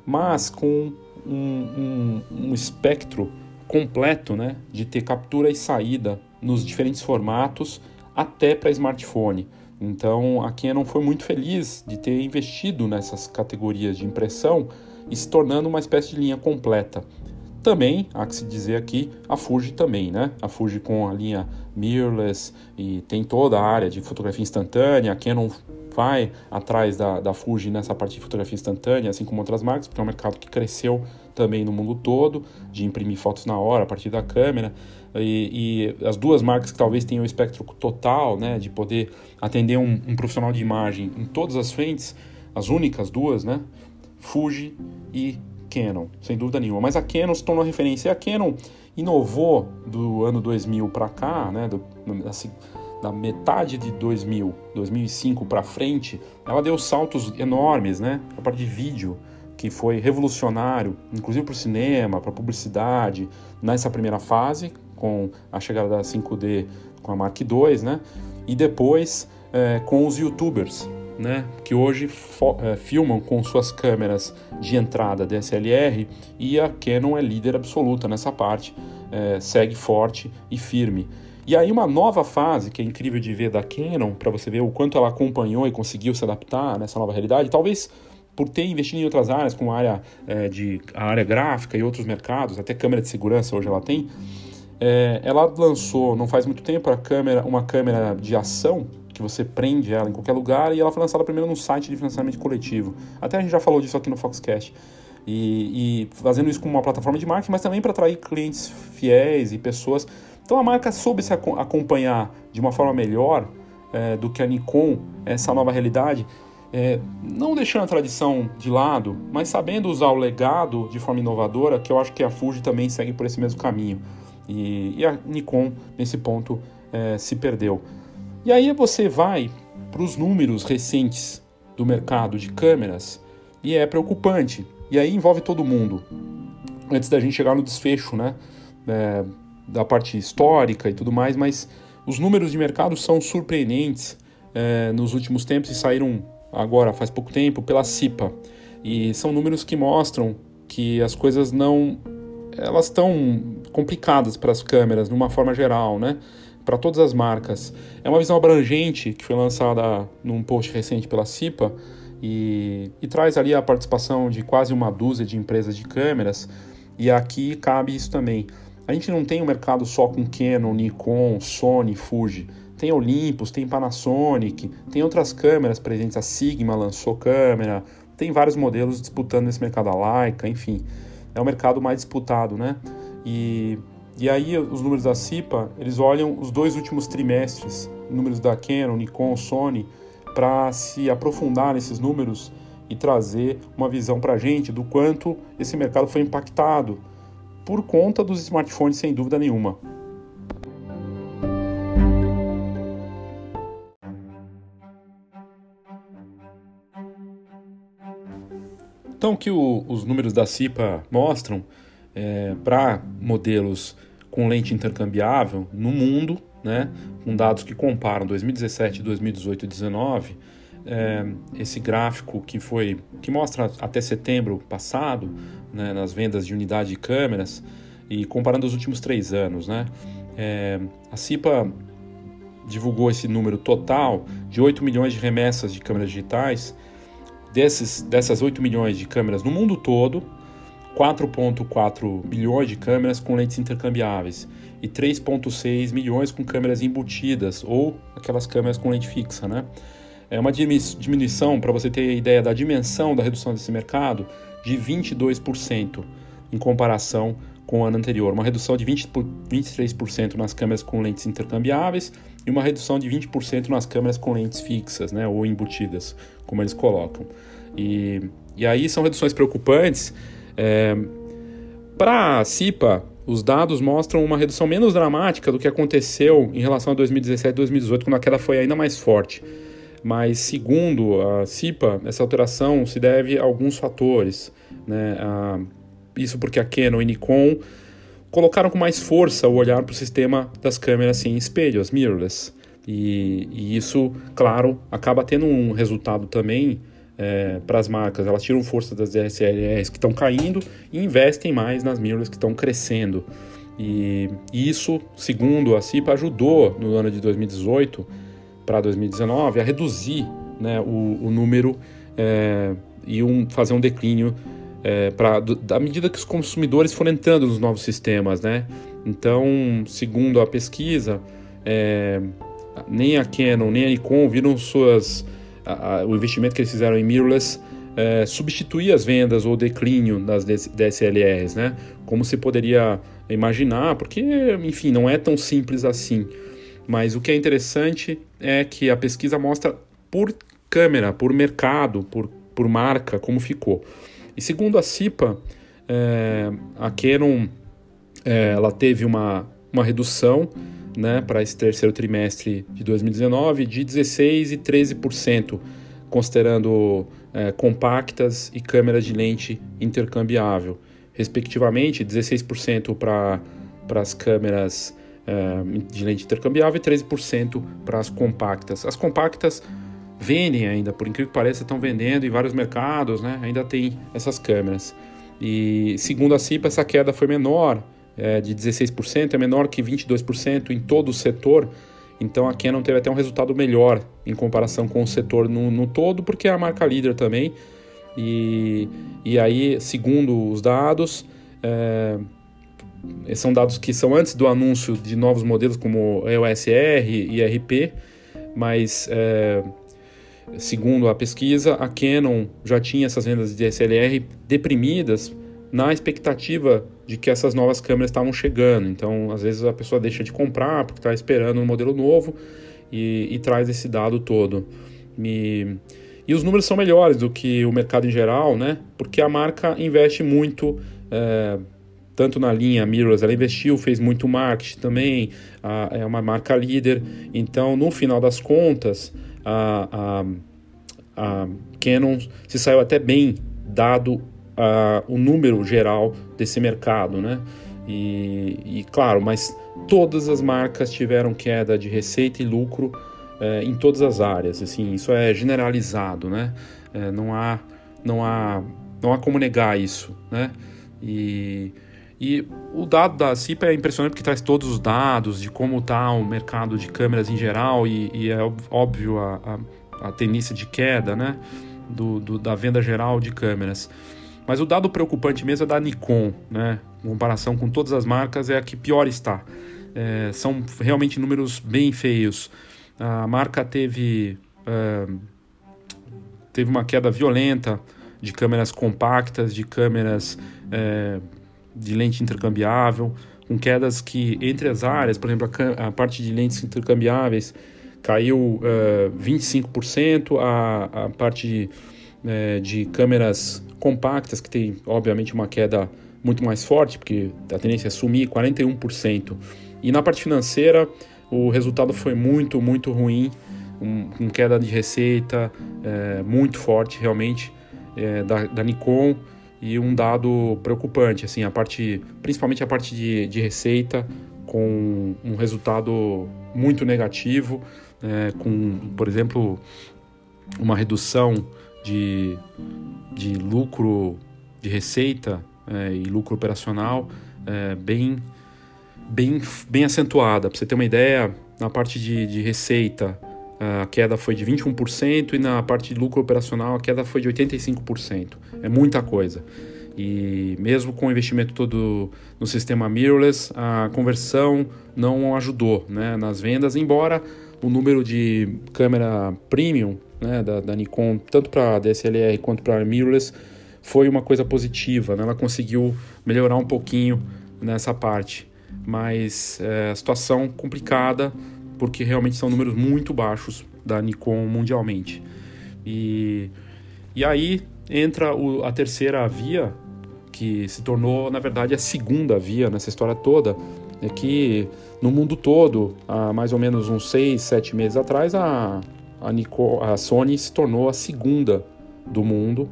mas com um, um, um espectro completo né, de ter captura e saída nos diferentes formatos, até para smartphone. Então a Canon foi muito feliz de ter investido nessas categorias de impressão e se tornando uma espécie de linha completa. Também, há que se dizer aqui, a Fuji também, né? A Fuji com a linha mirrorless e tem toda a área de fotografia instantânea, a Canon vai atrás da, da Fuji nessa parte de fotografia instantânea, assim como outras marcas, porque é um mercado que cresceu também no mundo todo, de imprimir fotos na hora a partir da câmera. E, e as duas marcas que talvez tenham o espectro total, né, de poder atender um, um profissional de imagem em todas as frentes, as únicas duas, né, Fuji e Canon, sem dúvida nenhuma. Mas a Canon se tornou referência. E a Canon inovou do ano 2000 para cá, né, do, assim, da metade de 2000, 2005 para frente, ela deu saltos enormes, né? A parte de vídeo, que foi revolucionário, inclusive para o cinema, para a publicidade, nessa primeira fase, com a chegada da 5D com a Mark II, né? E depois é, com os YouTubers, né? Que hoje é, filmam com suas câmeras de entrada DSLR e a Canon é líder absoluta nessa parte, é, segue forte e firme. E aí uma nova fase, que é incrível de ver da Canon, para você ver o quanto ela acompanhou e conseguiu se adaptar nessa nova realidade, talvez por ter investido em outras áreas, como a área, é, de, a área gráfica e outros mercados, até câmera de segurança hoje ela tem, é, ela lançou, não faz muito tempo, a câmera, uma câmera de ação, que você prende ela em qualquer lugar, e ela foi lançada primeiro num site de financiamento coletivo. Até a gente já falou disso aqui no Foxcast. E, e fazendo isso como uma plataforma de marketing, mas também para atrair clientes fiéis e pessoas então a marca soube se acompanhar de uma forma melhor é, do que a Nikon, essa nova realidade, é, não deixando a tradição de lado, mas sabendo usar o legado de forma inovadora, que eu acho que a Fuji também segue por esse mesmo caminho. E, e a Nikon, nesse ponto, é, se perdeu. E aí você vai para os números recentes do mercado de câmeras e é preocupante. E aí envolve todo mundo. Antes da gente chegar no desfecho, né? É, da parte histórica e tudo mais, mas os números de mercado são surpreendentes é, nos últimos tempos e saíram agora, faz pouco tempo, pela CIPA. E são números que mostram que as coisas não. elas estão complicadas para as câmeras, de uma forma geral, né? para todas as marcas. É uma visão abrangente que foi lançada num post recente pela CIPA e, e traz ali a participação de quase uma dúzia de empresas de câmeras e aqui cabe isso também. A gente não tem um mercado só com Canon, Nikon, Sony, Fuji. Tem Olympus, tem Panasonic, tem outras câmeras presentes. A Sigma lançou câmera, tem vários modelos disputando nesse mercado, a Leica, enfim. É o mercado mais disputado, né? E, e aí os números da CIPA, eles olham os dois últimos trimestres, números da Canon, Nikon, Sony, para se aprofundar nesses números e trazer uma visão para a gente do quanto esse mercado foi impactado por conta dos smartphones, sem dúvida nenhuma. Então, o que o, os números da CIPA mostram é, para modelos com lente intercambiável no mundo, né, com dados que comparam 2017, 2018 e 2019, é, esse gráfico que foi que mostra até setembro passado né, nas vendas de unidade de câmeras e comparando os últimos três anos, né, é, a CIPA divulgou esse número total de 8 milhões de remessas de câmeras digitais. Desses, dessas 8 milhões de câmeras no mundo todo, 4,4 milhões de câmeras com lentes intercambiáveis e 3,6 milhões com câmeras embutidas ou aquelas câmeras com lente fixa, né? É uma diminuição, para você ter ideia da dimensão da redução desse mercado, de 22% em comparação com o ano anterior. Uma redução de 20 por, 23% nas câmeras com lentes intercambiáveis e uma redução de 20% nas câmeras com lentes fixas, né, ou embutidas, como eles colocam. E, e aí são reduções preocupantes. É, Para a CIPA, os dados mostram uma redução menos dramática do que aconteceu em relação a 2017 e 2018, quando a queda foi ainda mais forte mas segundo a CIPA, essa alteração se deve a alguns fatores. Né? A, isso porque a Canon e Nikon colocaram com mais força o olhar para o sistema das câmeras sem espelho, as mirrorless. E, e isso, claro, acaba tendo um resultado também é, para as marcas. Elas tiram força das DSLRs que estão caindo e investem mais nas mirrorless que estão crescendo. E isso, segundo a CIPA, ajudou no ano de 2018 para 2019 a reduzir né, o, o número é, e um, fazer um declínio é, pra, da medida que os consumidores foram entrando nos novos sistemas. Né? Então, segundo a pesquisa, é, nem a Canon nem a Nikon viram suas, a, a, o investimento que eles fizeram em mirrorless é, substituir as vendas ou declínio das DSLRs, né? como se poderia imaginar, porque, enfim, não é tão simples assim. Mas o que é interessante é que a pesquisa mostra por câmera, por mercado, por, por marca, como ficou. E segundo a CIPA, é, a Canon é, ela teve uma, uma redução né, para esse terceiro trimestre de 2019 de 16% e 13%, considerando é, compactas e câmeras de lente intercambiável, respectivamente 16% para as câmeras de lente intercambiável e 13% para as compactas. As compactas vendem ainda, por incrível que pareça, estão vendendo em vários mercados, né? ainda tem essas câmeras. E segundo a CIPA, essa queda foi menor, é, de 16%, é menor que 22% em todo o setor. Então a Canon teve até um resultado melhor em comparação com o setor no, no todo, porque é a marca líder também. E, e aí, segundo os dados, é, são dados que são antes do anúncio de novos modelos como EOS R e RP, mas é, segundo a pesquisa, a Canon já tinha essas vendas de DSLR deprimidas na expectativa de que essas novas câmeras estavam chegando. Então, às vezes a pessoa deixa de comprar porque está esperando um modelo novo e, e, traz esse dado todo. E, e os números são melhores do que o mercado em geral, né? Porque a marca investe muito. É, tanto na linha mirrorless, ela investiu, fez muito marketing também, a, é uma marca líder. Então, no final das contas, a, a, a Canon se saiu até bem, dado a, o número geral desse mercado, né? E, e, claro, mas todas as marcas tiveram queda de receita e lucro é, em todas as áreas. Assim, isso é generalizado, né? É, não há, não há, não há como negar isso, né? E E o dado da CIPA é impressionante porque traz todos os dados de como está o mercado de câmeras em geral e, e é óbvio a, a, a, tendência de queda né, do, do, da venda geral de câmeras. Mas o dado preocupante mesmo é da Nikon, né? Em comparação com todas as marcas, é a que pior está. É, são realmente números bem feios. A marca teve, é, teve uma queda violenta de câmeras compactas, de câmeras é, de lente intercambiável, com quedas que entre as áreas, por exemplo, a, a parte de lentes intercambiáveis caiu uh, 25%, a, a parte de, uh, de câmeras compactas, que tem obviamente uma queda muito mais forte, porque a tendência é sumir, 41%. E na parte financeira, o resultado foi muito, muito ruim, um, com queda de receita é, muito forte, realmente, é, da, da Nikon e um dado preocupante, assim, a parte, principalmente a parte de, de receita com um resultado muito negativo, é, com, por exemplo, uma redução de, de lucro de receita é, e lucro operacional é, bem, bem, bem acentuada. Para você ter uma ideia, na parte de, de receita a queda foi de 21% e na parte de lucro operacional a queda foi de 85%. É muita coisa. E mesmo com o investimento todo no sistema mirrorless, a conversão não ajudou né, nas vendas, embora o número de câmera premium né, da, da Nikon, tanto para DSLR quanto para mirrorless, foi uma coisa positiva. Né? Ela conseguiu melhorar um pouquinho nessa parte, mas é, situação complicada porque realmente são números muito baixos da Nikon mundialmente. E, e aí entra o, a terceira via, que se tornou, na verdade, a segunda via nessa história toda, é que no mundo todo, há mais ou menos uns seis, sete meses atrás, a, a, Nikon, a Sony se tornou a segunda do mundo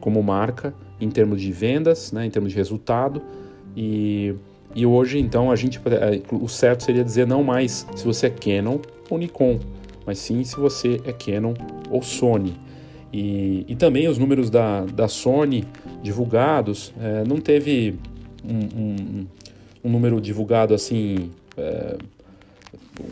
como marca em termos de vendas, né, em termos de resultado, e e hoje, então, a gente é, o certo seria dizer não mais se você é Canon ou Nikon, mas sim se você é Canon ou Sony. E, e também os números da, da Sony divulgados, é, não teve um, um, um, número divulgado assim, é,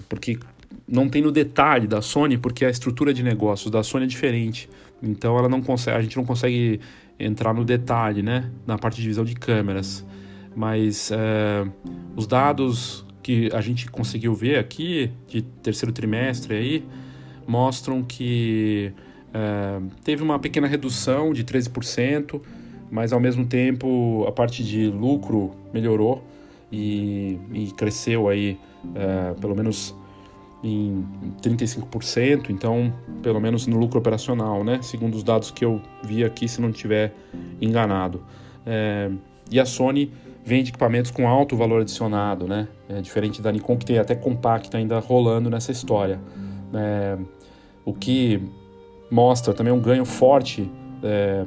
porque não tem no detalhe da Sony, porque a estrutura de negócios da Sony é diferente. Então ela não consegue, a gente não consegue entrar no detalhe, né, na parte de divisão de câmeras mas é, os dados que a gente conseguiu ver aqui de terceiro trimestre aí mostram que é, teve uma pequena redução de 13%, mas ao mesmo tempo a parte de lucro melhorou e, e cresceu aí é, pelo menos em 35%, então pelo menos no lucro operacional, né? Segundo os dados que eu vi aqui, se não tiver enganado. É, e a Sony vende equipamentos com alto valor adicionado, né? É diferente da Nikon que tem até compacto ainda rolando nessa história. É, o que mostra também um ganho forte é,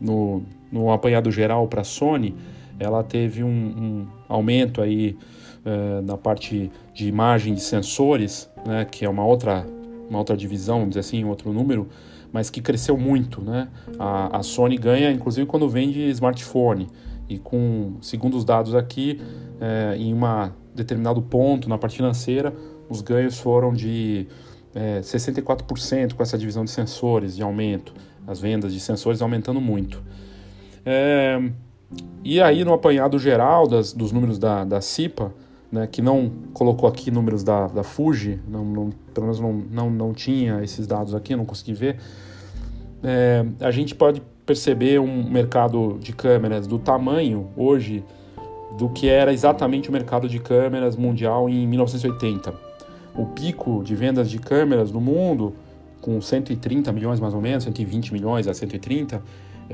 no, no apanhado geral para a Sony. Ela teve um, um aumento aí é, na parte de imagem de sensores, né? Que é uma outra uma outra divisão, vamos dizer assim, outro número, mas que cresceu muito, né? A, a Sony ganha, inclusive, quando vende smartphone e com, segundo os dados aqui, é, em um determinado ponto na parte financeira, os ganhos foram de é, 64% com essa divisão de sensores de aumento, as vendas de sensores aumentando muito. É, e aí, no apanhado geral das, dos números da, da CIPA, né, que não colocou aqui números da, da Fuji, não, não, pelo menos não, não, não tinha esses dados aqui, não consegui ver, é, a gente pode perceber um mercado de câmeras do tamanho hoje do que era exatamente o mercado de câmeras mundial em 1980. O pico de vendas de câmeras no mundo, com 130 milhões mais ou menos, 120 milhões a 130,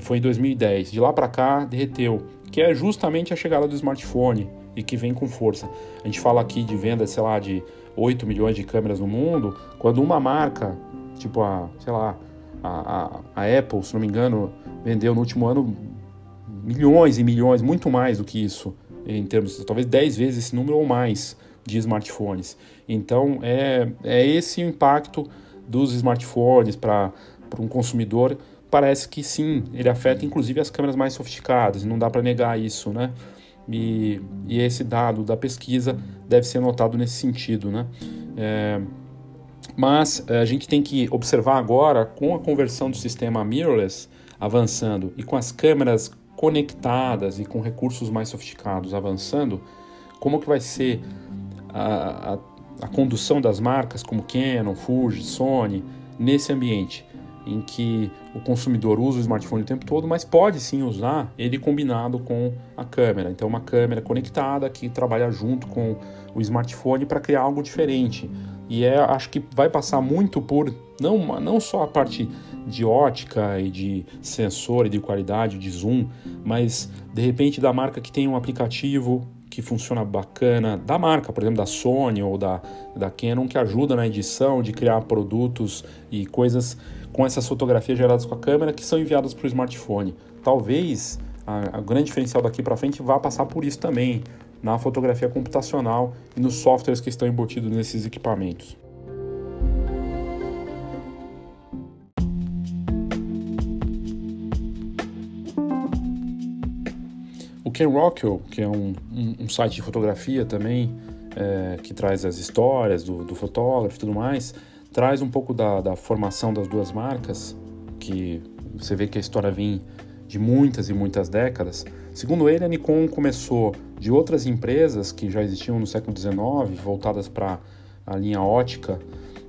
foi em 2010. De lá para cá, derreteu, que é justamente a chegada do smartphone e que vem com força. A gente fala aqui de vendas, sei lá, de 8 milhões de câmeras no mundo, quando uma marca, tipo a, sei lá, a, a, a, Apple, se não me engano, vendeu no último ano milhões e milhões, muito mais do que isso, em termos, talvez 10 vezes esse número ou mais de smartphones. Então, é, é esse o impacto dos smartphones para um consumidor. Parece que sim, ele afeta inclusive as câmeras mais sofisticadas, não dá para negar isso, né? e, e esse dado da pesquisa deve ser notado nesse sentido, né? É, mas é, a gente tem que observar agora, com a conversão do sistema mirrorless avançando e com as câmeras conectadas e com recursos mais sofisticados avançando, como que vai ser a, a, a condução das marcas como Canon, Fuji, Sony nesse ambiente em que o consumidor usa o smartphone o tempo todo, mas pode sim usar ele combinado com a câmera. Então, uma câmera conectada que trabalha junto com o smartphone para criar algo diferente. E é, acho que vai passar muito por não, não só a parte de ótica e de sensor e de qualidade, de zoom, mas de repente da marca que tem um aplicativo que funciona bacana, da marca, por exemplo, da Sony ou da, da Canon, que ajuda na edição, de criar produtos e coisas com essas fotografias geradas com a câmera que são enviadas para o smartphone. Talvez a grande diferencial daqui para frente vá passar por isso também, na fotografia computacional e nos softwares que estão embutidos nesses equipamentos. O Ken Rockwell, que é um, um, um site de fotografia também, é, que traz as histórias do, do fotógrafo e tudo mais, traz um pouco da, da formação das duas marcas, que você vê que a história vem de muitas e muitas décadas. Segundo ele, a Nikon começou de outras empresas que já existiam no século XIX, voltadas para a linha ótica,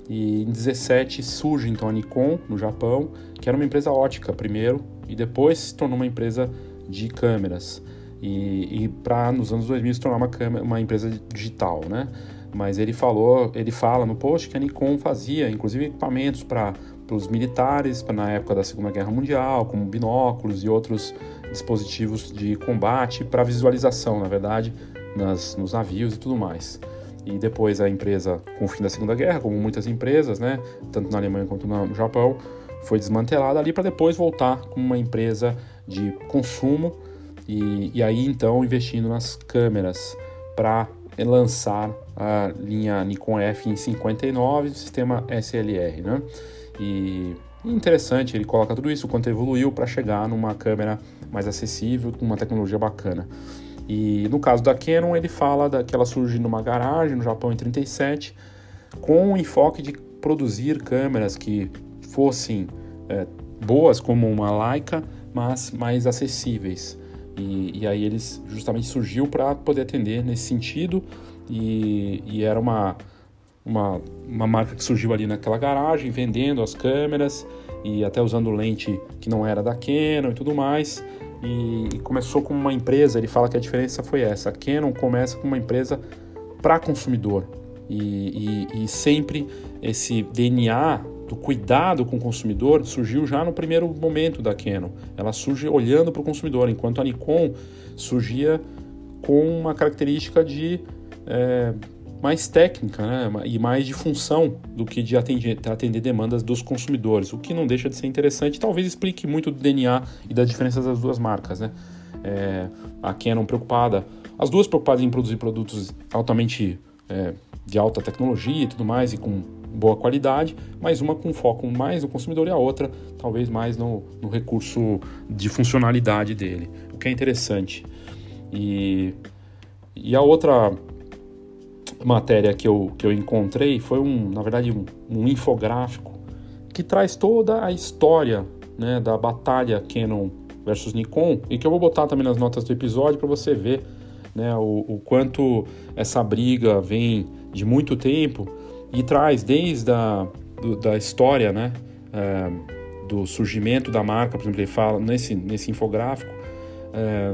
e em 17 surge então a Nikon no Japão, que era uma empresa ótica primeiro, e depois se tornou uma empresa de câmeras. E, e para nos anos 2000 se tornar uma, câmera, uma empresa digital, né? Mas ele falou, ele fala no post que a Nikon fazia, inclusive equipamentos para os militares, na época da Segunda Guerra Mundial, como binóculos e outros dispositivos de combate para visualização, na verdade, nas, nos navios e tudo mais. E depois a empresa, com o fim da Segunda Guerra, como muitas empresas, né, tanto na Alemanha quanto no Japão, foi desmantelada ali para depois voltar como uma empresa de consumo e, e aí então investindo nas câmeras para lançar a linha Nikon F em 59 do sistema SLR, né? E interessante, ele coloca tudo isso, o quanto evoluiu para chegar numa câmera mais acessível, com uma tecnologia bacana. E no caso da Canon, ele fala da, que ela surge numa garagem no Japão em 37, com o enfoque de produzir câmeras que fossem é, boas como uma Leica, mas mais acessíveis. E, e aí eles justamente surgiu para poder atender nesse sentido e, e era uma, uma, uma marca que surgiu ali naquela garagem, vendendo as câmeras e até usando lente que não era da Canon e tudo mais. E, e começou como uma empresa, ele fala que a diferença foi essa. A Canon começa como uma empresa para consumidor e, e, e sempre esse DNA do cuidado com o consumidor surgiu já no primeiro momento da Canon. Ela surge olhando para o consumidor, enquanto a Nikon surgia com uma característica de é, mais técnica né, e mais de função do que de atender, atender demandas dos consumidores, o que não deixa de ser interessante talvez explique muito do DNA e das diferenças das duas marcas. Né? É, a Canon preocupada, as duas preocupadas em produzir produtos altamente é, de alta tecnologia e tudo mais, e com boa qualidade, mas uma com foco mais no consumidor e a outra talvez mais no, no recurso de funcionalidade dele, o que é interessante. E, e a outra matéria que eu, que eu encontrei foi um, na verdade, um, um infográfico que traz toda a história né, da batalha Canon versus Nikon e que eu vou botar também nas notas do episódio para você ver né, o, o, quanto essa briga vem de muito tempo e traz desde a do, da história né, é, do surgimento da marca, por exemplo, ele fala nesse, nesse infográfico, é,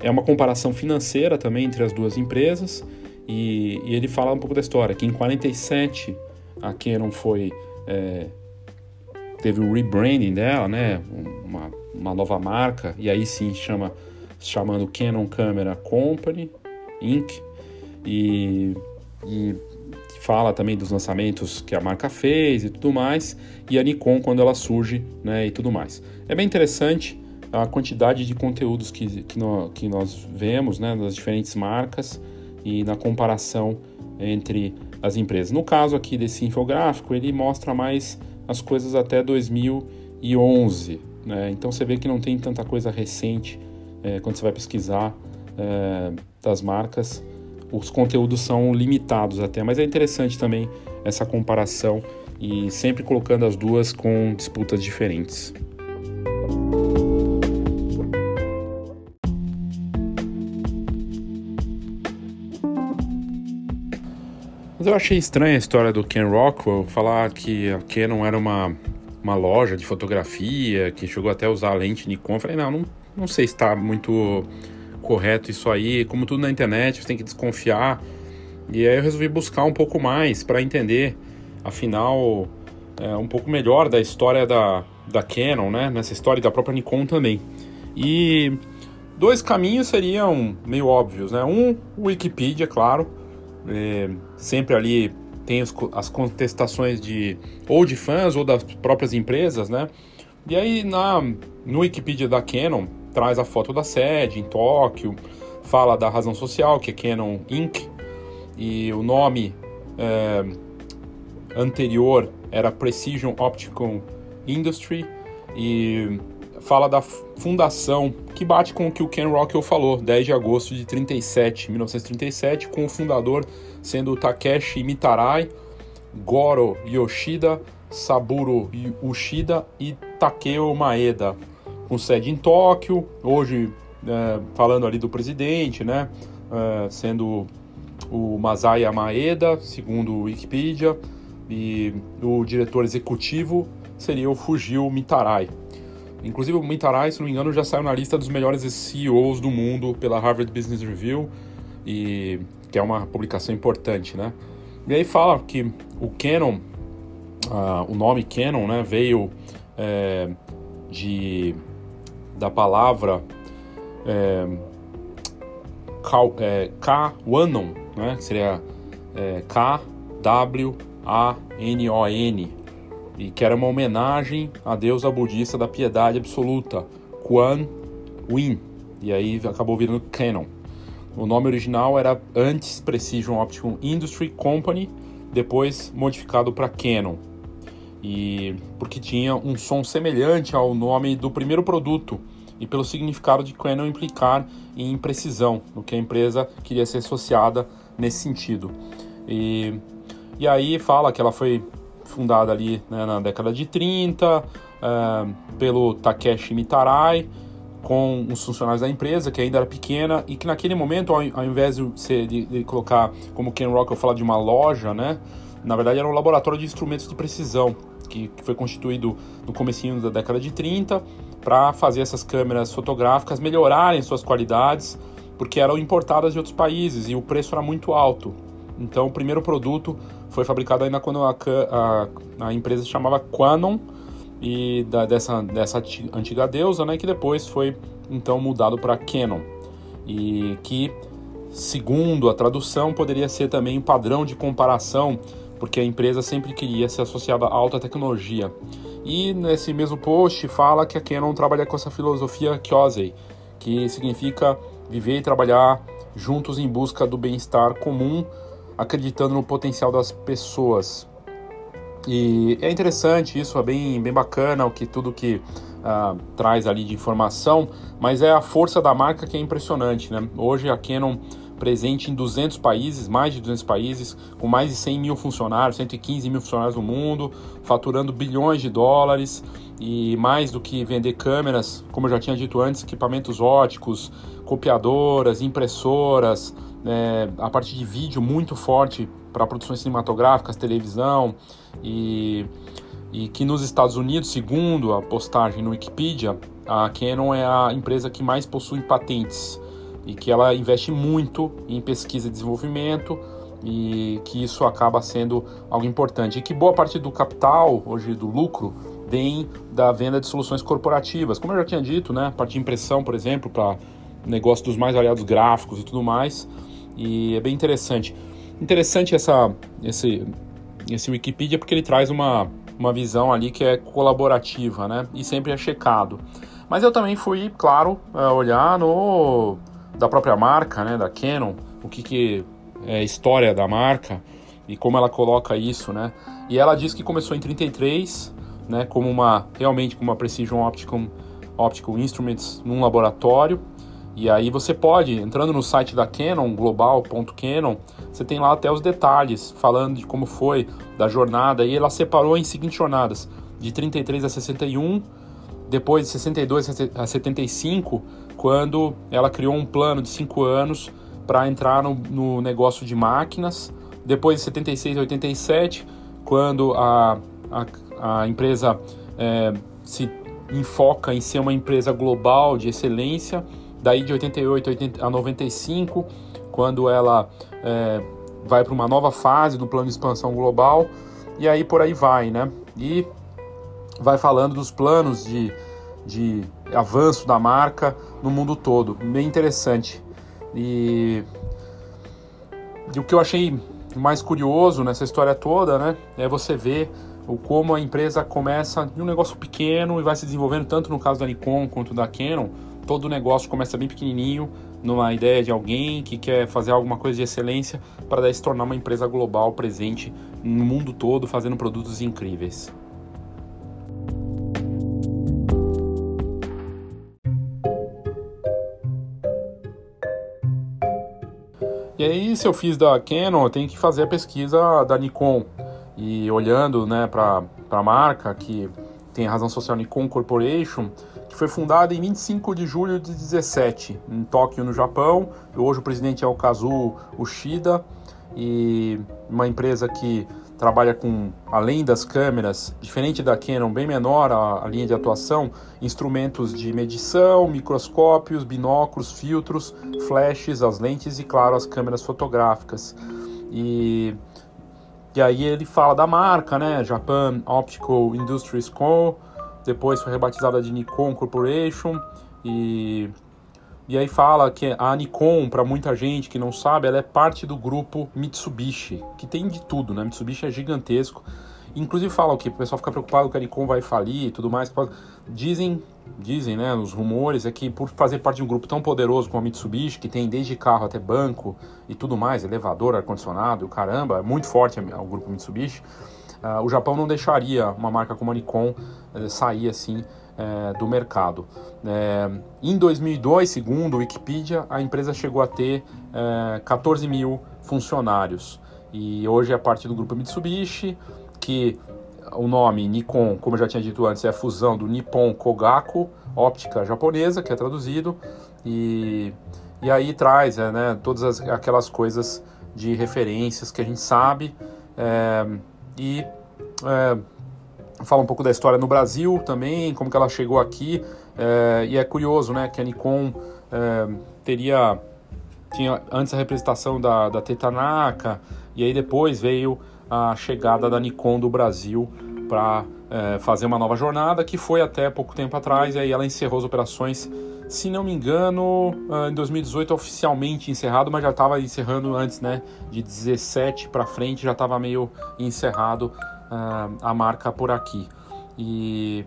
é uma comparação financeira também entre as duas empresas e, e, ele fala um pouco da história, que em 47 a Canon foi é, teve o rebranding dela, né, uma, uma nova marca e aí sim chama chamando Canon Camera Company Inc. E, e fala também dos lançamentos que a marca fez e tudo mais, e a Nikon quando ela surge né, e tudo mais. É bem interessante a quantidade de conteúdos que, que, no, que nós vemos né, das diferentes marcas e na comparação entre as empresas. No caso aqui desse infográfico, ele mostra mais as coisas até 2011. Né? Então você vê que não tem tanta coisa recente é, quando você vai pesquisar é, das marcas, os conteúdos são limitados até, mas é interessante também essa comparação e sempre colocando as duas com disputas diferentes. Mas eu achei estranha a história do Ken Rockwell falar que a Canon era uma, uma loja de fotografia, que chegou até a usar a lente Nikon. Falei, não, não, não sei se está muito correto isso aí. Como tudo na internet, você tem que desconfiar. E aí eu resolvi buscar um pouco mais para entender, afinal, é, um pouco melhor da história da, da Canon, né? Nessa história da própria Nikon também. E dois caminhos seriam meio óbvios, né? Um, o Wikipedia, claro é, sempre ali tem os, as contestações de ou de fãs ou das próprias empresas, né? E aí na no Wikipedia da Canon traz a foto da sede em Tóquio, fala da razão social que é Canon Inc. e o nome é, anterior era Precision Optical Industry e fala da fundação, que bate com o que o Ken Rockwell falou, 10 de agosto de 37, 1937, com o fundador sendo Takeshi Mitarai, Goro Yoshida, Saburo Ushida e Takeo Maeda, com sede em Tóquio, hoje é, falando ali do presidente, né, é, sendo o Masaya Maeda, segundo o Wikipedia, e o diretor executivo seria o Fujio Mitarai. Inclusive o Mitarai, se não me engano, já saiu na lista dos melhores CEOs do mundo pela Harvard Business Review, e que é uma publicação importante, né? E aí fala que o Canon, uh, o nome Canon, né, veio é, de da palavra é, é, K-Wanon, né, que seria é, K-W-A-N-O-N, e que era uma homenagem à deusa budista da piedade absoluta, Kuan Yin, e aí acabou virando Canon. O nome original era antes Precision Optical Industry Company, depois modificado para Canon. E porque tinha um som semelhante ao nome do primeiro produto e pelo significado de Canon implicar em precisão, no que a empresa queria ser associada nesse sentido. E, e aí fala que ela foi fundada ali né, na década de 30 uh, eh, pelo Takeshi Mitarai, com os funcionários da empresa, que ainda era pequena, e que naquele momento, ao, invés de, ser, de, de, colocar, como Ken Rockwell fala, de uma loja, né, na verdade era um laboratório de instrumentos de precisão, que, que foi constituído no comecinho da década de 30, para fazer essas câmeras fotográficas melhorarem suas qualidades, porque eram importadas de outros países e o preço era muito alto. Então, o primeiro produto foi fabricado ainda quando a, a, a empresa se chamava Quanon e da, dessa, dessa antiga deusa, né, que depois foi então mudado para Canon e que segundo a tradução poderia ser também um padrão de comparação porque a empresa sempre queria ser associada à alta tecnologia. E nesse mesmo post fala que a Canon trabalha com essa filosofia Kyosei, que significa viver e trabalhar juntos em busca do bem-estar comum acreditando no potencial das pessoas. E é interessante isso, é bem, bem bacana o que tudo que uh, traz ali de informação, mas é a força da marca que é impressionante, né? Hoje a Canon presente em 200 países, mais de 200 países, com mais de 100 mil funcionários, 115 mil funcionários no mundo, faturando bilhões de dólares e mais do que vender câmeras, como eu já tinha dito antes, equipamentos óticos, copiadoras, impressoras, é, a parte de vídeo muito forte para produções cinematográficas, televisão e, e que nos Estados Unidos, segundo a postagem no Wikipedia, a Canon é a empresa que mais possui patentes e que ela investe muito em pesquisa e desenvolvimento e que isso acaba sendo algo importante e que boa parte do capital hoje do lucro vem da venda de soluções corporativas, como eu já tinha dito, né, a parte de impressão, por exemplo, para negócio dos mais variados gráficos e tudo mais. E é bem interessante. Interessante essa, esse, esse Wikipedia porque ele traz uma, uma visão ali que é colaborativa, né? E sempre é checado. Mas eu também fui, claro, é, olhar no da própria marca, né? Da Canon, o que, que é a história da marca e como ela coloca isso, né? E ela diz que começou em 33, né? Como uma realmente como uma Precision Optical, Optical Instruments num laboratório E aí você pode, entrando no site da Canon, global.canon, você tem lá até os detalhes, falando de como foi da jornada. E ela separou em seguintes jornadas, de 33 a 61, depois de 62 a 75, quando ela criou um plano de 5 anos para entrar no, no, negócio de máquinas. Depois de 76 a 87, quando a, a, a empresa é, se enfoca em ser uma empresa global de excelência daí de 88 a 95, quando ela é, vai para uma nova fase do plano de expansão global, e aí por aí vai, né? E vai falando dos planos de, de avanço da marca no mundo todo, bem interessante. E, e o que eu achei mais curioso nessa história toda, né, é você ver o como a empresa começa de um negócio pequeno e vai se desenvolvendo tanto no caso da Nikon quanto da Canon todo negócio começa bem pequenininho, numa ideia de alguém que quer fazer alguma coisa de excelência para daí se tornar uma empresa global presente no mundo todo, fazendo produtos incríveis. E aí, se eu fiz da Canon, eu tenho que fazer a pesquisa da Nikon. E olhando né, para a marca, que tem a razão social Nikon Corporation, que foi fundada em 25 de julho de 17, em Tóquio, no Japão. Hoje o presidente é o Kazuo Ushida e uma empresa que trabalha com, além das câmeras, diferente da Canon, bem menor a, a linha de atuação, instrumentos de medição, microscópios, binóculos, filtros, flashes, as lentes e, claro, as câmeras fotográficas. E, e aí ele fala da marca, né? Japan Optical Industries Co., depois foi rebatizada de Nikon Corporation e e aí fala que a Nikon, para muita gente que não sabe, ela é parte do grupo Mitsubishi, que tem de tudo, né? Mitsubishi é gigantesco. Inclusive fala o que o pessoal fica preocupado que a Nikon vai falir e tudo mais. Dizem, dizem, né, os rumores é que por fazer parte de um grupo tão poderoso como a Mitsubishi, que tem desde carro até banco e tudo mais, elevador, ar condicionado, caramba, é muito forte o grupo Mitsubishi o Japão não deixaria uma marca como a Nikon uh, sair assim uh, do mercado. Eh, em 2002, segundo o Wikipedia, a empresa chegou a ter 14 mil funcionários e hoje é parte do grupo Mitsubishi, que o nome Nikon, como eu já tinha dito antes, é a fusão do Nippon Kogaku, óptica japonesa, que é traduzido, e, e aí traz né, todas as, aquelas coisas de referências que a gente sabe. É, e é, fala um pouco da história no Brasil também, como que ela chegou aqui. É, e é curioso, né, que a Nikon é, teria tinha antes a representação da, da Tetanaka e aí depois veio a chegada da Nikon do Brasil para é, fazer uma nova jornada que foi até pouco tempo atrás e aí ela encerrou as operações se não me engano, ah, em 2018 oficialmente encerrado, mas já estava encerrando antes, né? De 17 para frente já estava meio encerrado uh, a marca por aqui. E,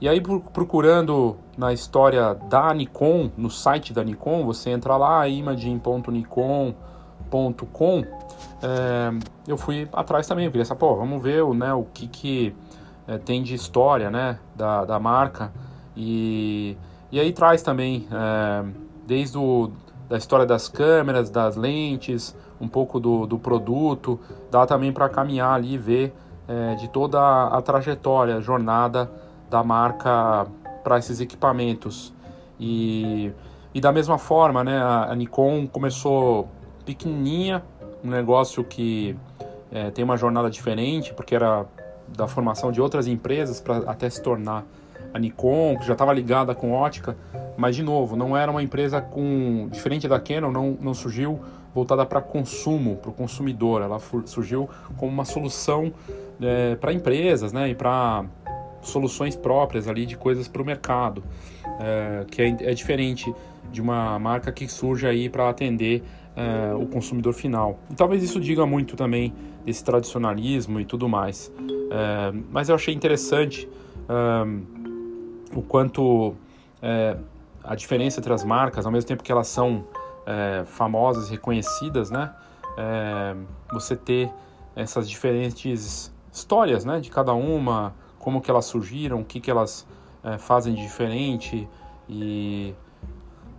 e aí procurando na história da Nikon, no site da Nikon, você entra lá, imaging.nikon.com, eh, eu fui atrás também, eu queria saber, pô, vamos ver né, o que, que é, tem de história né, da, da marca. E e aí traz também, é, desde o, da história das câmeras, das lentes, um pouco do, do produto, dá também para caminhar ali e ver é, de toda a, trajetória, a jornada da marca para esses equipamentos. E, e da mesma forma, né, a, a Nikon começou pequenininha, um negócio que é, tem uma jornada diferente, porque era da formação de outras empresas para até se tornar a Nikon, que já estava ligada com ótica, mas de novo, não era uma empresa com diferente da Canon, não, não surgiu voltada para consumo, para o consumidor. Ela surgiu como uma solução é, para empresas, né, e para soluções próprias ali de coisas para o mercado, é, que é, é, diferente de uma marca que surge aí para atender é, o consumidor final. E talvez isso diga muito também desse tradicionalismo e tudo mais. É, mas eu achei interessante é, o quanto é, a diferença entre as marcas, ao mesmo tempo que elas são é, famosas, reconhecidas, né? É, você ter essas diferentes histórias, né? De cada uma, como que elas surgiram, o que que elas é, fazem de diferente e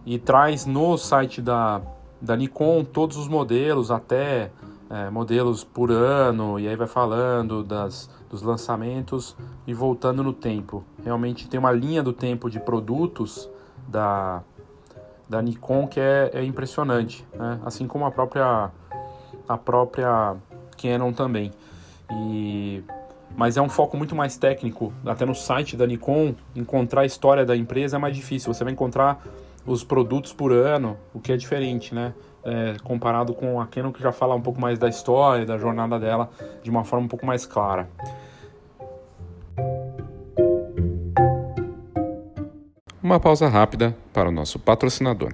e traz no site da, da Nikon todos os modelos, até é, modelos por ano, e aí vai falando das, dos lançamentos e voltando no tempo. Realmente tem uma linha do tempo de produtos da, da Nikon que é, é impressionante, né? assim como a própria, a própria Canon também. E mas é um foco muito mais técnico. Até no site da Nikon, encontrar a história da empresa é mais difícil. Você vai encontrar os produtos por ano, o que é diferente, né? É, comparado com a Canon, que já fala um pouco mais da história, da jornada dela, de uma forma um pouco mais clara. Uma pausa rápida para o nosso patrocinador.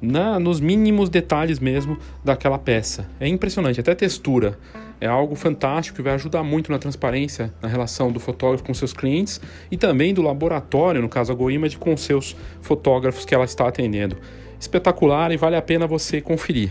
na, nos mínimos detalhes mesmo daquela peça. É impressionante, até textura. É algo fantástico que vai ajudar muito na transparência na relação do fotógrafo com seus clientes e também do laboratório, no caso a GoImage, com seus fotógrafos que ela está atendendo. Espetacular e vale a pena você conferir.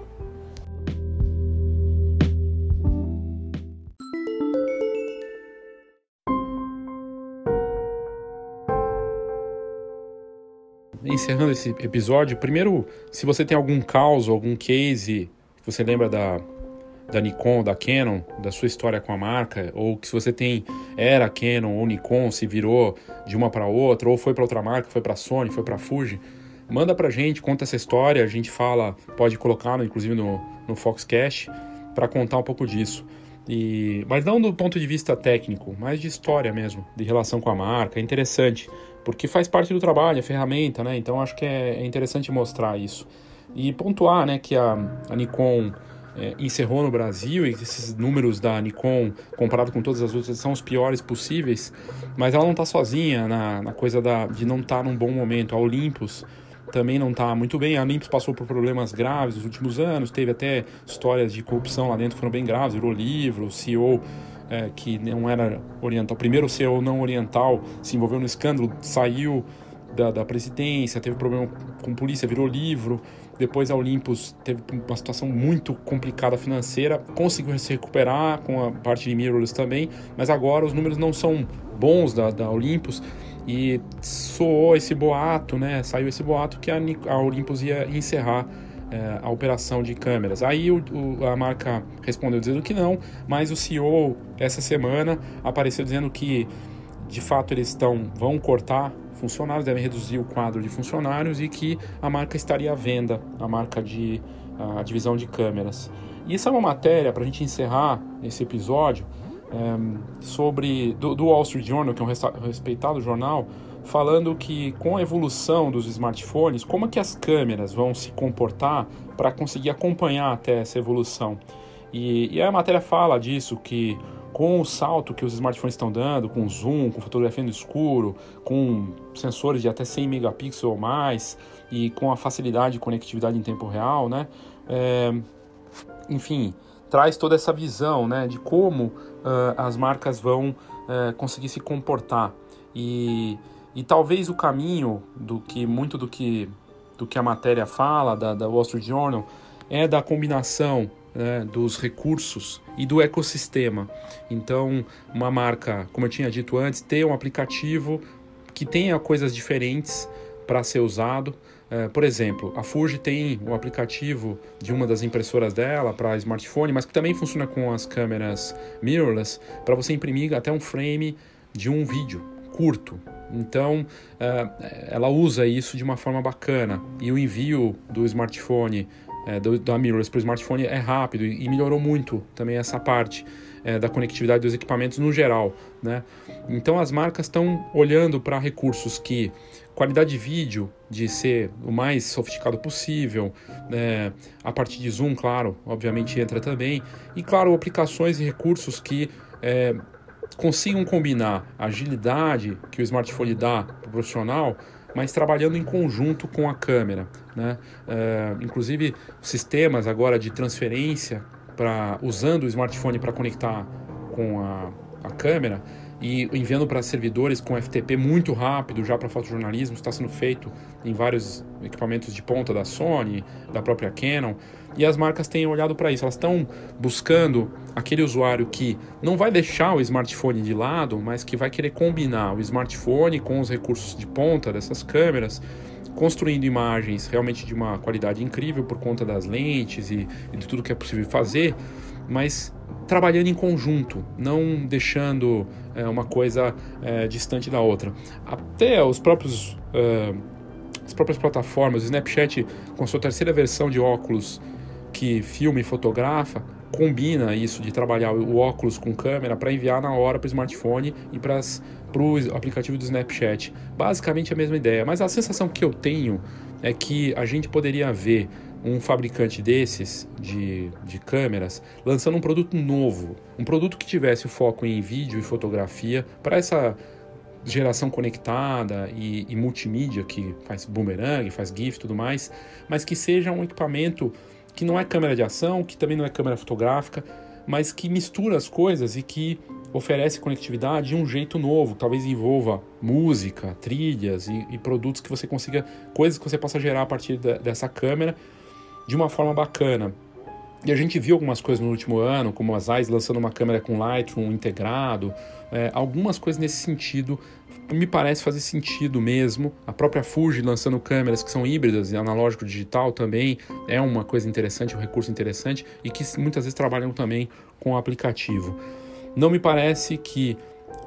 Encerrando esse episódio, primeiro, se você tem algum caos, algum case, você lembra da, da Nikon, da Canon, da sua história com a marca, ou que se você tem era Canon ou Nikon, se virou de uma para outra, ou foi para outra marca, foi para Sony, foi para Fuji, manda pra gente, conta essa história, a gente fala, pode colocar inclusive no, no Foxcast para contar um pouco disso. E, mas não do ponto de vista técnico, mas de história mesmo, de relação com a marca. É interessante porque faz parte do trabalho, é ferramenta, né? Então acho que é, é interessante mostrar isso. E pontuar, né, que a, a Nikon é, encerrou no Brasil e esses números da Nikon, comparado com todas as outras, são os piores possíveis, mas ela não está sozinha na, na, coisa da, de não estar tá num bom momento. A Olympus também não está muito bem. A Olympus passou por problemas graves nos últimos anos, teve até histórias de corrupção lá dentro que foram bem graves, virou livro, o CEO é, que não era oriental, primeiro CEO não oriental se envolveu no escândalo, saiu da, da presidência, teve problema com polícia, virou livro. Depois a Olympus teve uma situação muito complicada financeira, conseguiu se recuperar com a parte de mirrorless também, mas agora os números não são bons da, da Olympus e soou esse boato, né? Saiu esse boato que a, a Olympus ia encerrar é, a operação de câmeras. Aí o, o, a marca respondeu dizendo que não, mas o CEO essa semana apareceu dizendo que de fato eles estão vão cortar funcionários, devem reduzir o quadro de funcionários e que a marca estaria à venda, a marca de a divisão de câmeras. E isso é uma matéria para a gente encerrar esse episódio é, sobre do, do Wall Street Journal, que é um respeitado jornal, falando que com a evolução dos smartphones, como é que as câmeras vão se comportar para conseguir acompanhar até essa evolução. E, e a matéria fala disso, que com o salto que os smartphones estão dando, com zoom, com fotografia no escuro, com sensores de até 100 megapixels ou mais, e com a facilidade de conectividade em tempo real, né? É, enfim, traz toda essa visão né, de como uh, as marcas vão uh, conseguir se comportar. E e talvez o caminho do que muito do que do que a matéria fala da, da Wall Street Journal é da combinação né, dos recursos e do ecossistema. Então, uma marca, como eu tinha dito antes, ter um aplicativo que tenha coisas diferentes para ser usado. É, por exemplo, a Fuji tem o aplicativo de uma das impressoras dela para smartphone, mas que também funciona com as câmeras mirrorless para você imprimir até um frame de um vídeo curto. Então, uh, ela usa isso de uma forma bacana. E o envio do smartphone do, da mirrorless para o smartphone é rápido e, melhorou muito também essa parte é, da conectividade dos equipamentos no geral. Né? Então as marcas estão olhando para recursos que qualidade de vídeo de ser o mais sofisticado possível, né? a partir de zoom, claro, obviamente entra também, e claro, aplicações e recursos que é, consigam combinar a agilidade que o smartphone dá para o profissional, mas trabalhando em conjunto com a câmera. Né? É, inclusive, sistemas agora de transferência para usando o smartphone para conectar com a, a câmera e enviando para servidores com FTP muito rápido já para fotojornalismo, está sendo feito em vários equipamentos de ponta da Sony, da própria Canon, e as marcas têm olhado para isso, elas estão buscando aquele usuário que não vai deixar o smartphone de lado, mas que vai querer combinar o smartphone com os recursos de ponta dessas câmeras, construindo imagens realmente de uma qualidade incrível por conta das lentes e, e de tudo que é possível fazer, mas trabalhando em conjunto, não deixando é, uma coisa é, distante da outra. Até os próprios é, as próprias plataformas, o Snapchat com sua terceira versão de óculos que filma e fotografa, combina isso de trabalhar o óculos com câmera para enviar na hora para o smartphone e para o aplicativo do Snapchat. Basicamente a mesma ideia, mas a sensação que eu tenho é que a gente poderia ver um fabricante desses de, de câmeras lançando um produto novo, um produto que tivesse o foco em vídeo e fotografia para essa geração conectada e, e, multimídia que faz boomerang, faz GIF e tudo mais, mas que seja um equipamento que não é câmera de ação, que também não é câmera fotográfica, mas que mistura as coisas e que oferece conectividade de um jeito novo, talvez envolva música, trilhas e, e produtos que você consiga, coisas que você possa gerar a partir de, dessa câmera de uma forma bacana. E a gente viu algumas coisas no último ano, como a Zeiss lançando uma câmera com Lightroom integrado, é, algumas coisas nesse sentido me parece fazer sentido mesmo. A própria Fuji lançando câmeras que são híbridas e analógico digital também é uma coisa interessante, um recurso interessante e que muitas vezes trabalham também com o aplicativo. Não me parece que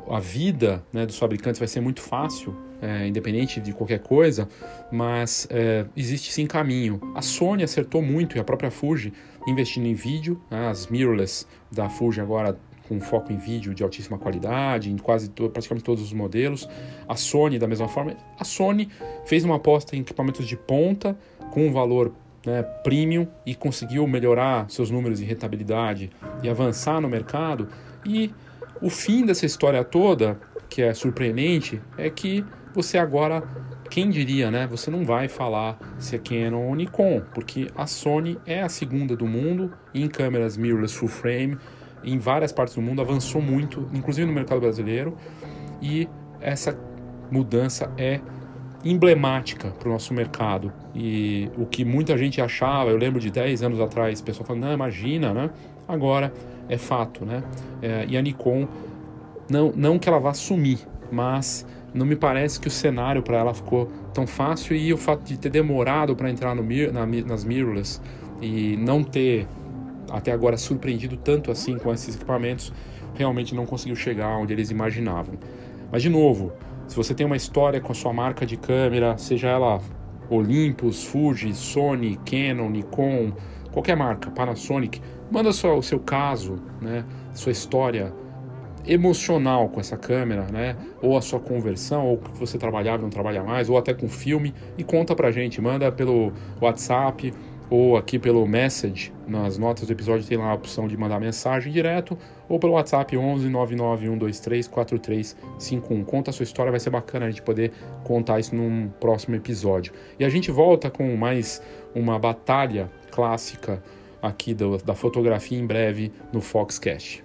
a vida né, dos fabricantes vai ser muito fácil, é, independente de qualquer coisa, mas é, existe sim caminho. A Sony acertou muito e a própria Fuji investindo em vídeo, né, as mirrorless da Fuji agora com foco em vídeo de altíssima qualidade, em quase to praticamente todos os modelos. A Sony, da mesma forma, a Sony fez uma aposta em equipamentos de ponta com um valor né, premium e conseguiu melhorar seus números de rentabilidade e avançar no mercado. E o fim dessa história toda, que é surpreendente, é que você agora, quem diria, né? Você não vai falar se é Canon ou Nikon, porque a Sony é a segunda do mundo em câmeras mirrorless full frame, em várias partes do mundo, avançou muito, inclusive no mercado brasileiro, e essa mudança é emblemática para o nosso mercado. E o que muita gente achava, eu lembro de 10 anos atrás, pessoal falando, não, imagina, né? Agora é fato, né? É, e a Nikon, não, não que ela vá sumir, mas não me parece que o cenário para ela ficou tão fácil e o fato de ter demorado para entrar no, na, nas mirrorless e não ter até agora surpreendido tanto assim com esses equipamentos, realmente não conseguiu chegar onde eles imaginavam. Mas de novo, se você tem uma história com a sua marca de câmera, seja ela Olympus, Fuji, Sony, Canon, Nikon, qualquer marca, Panasonic, manda só o seu caso, né, sua história emocional com essa câmera, né? Ou a sua conversão, ou que você trabalhava e não trabalha mais, ou até com filme, e conta pra gente, manda pelo WhatsApp ou aqui pelo message, nas notas do episódio tem lá a opção de mandar mensagem direto, ou pelo WhatsApp 11 99123 4351. Conta a sua história, vai ser bacana a gente poder contar isso num próximo episódio. E a gente volta com mais uma batalha clássica aqui do, da fotografia em breve no Foxcast.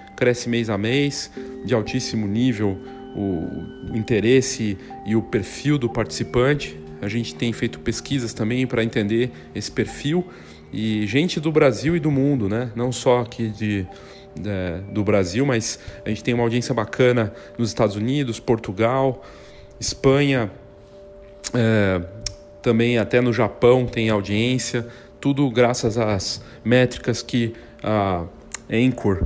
cresce mês a mês, de altíssimo nível o, o interesse e o perfil do participante. A gente tem feito pesquisas também para entender esse perfil e gente do Brasil e do mundo, né? Não só aqui de, de, do Brasil, mas a gente tem uma audiência bacana nos Estados Unidos, Portugal, Espanha, é, também até no Japão tem audiência. Tudo graças às métricas que a Anchor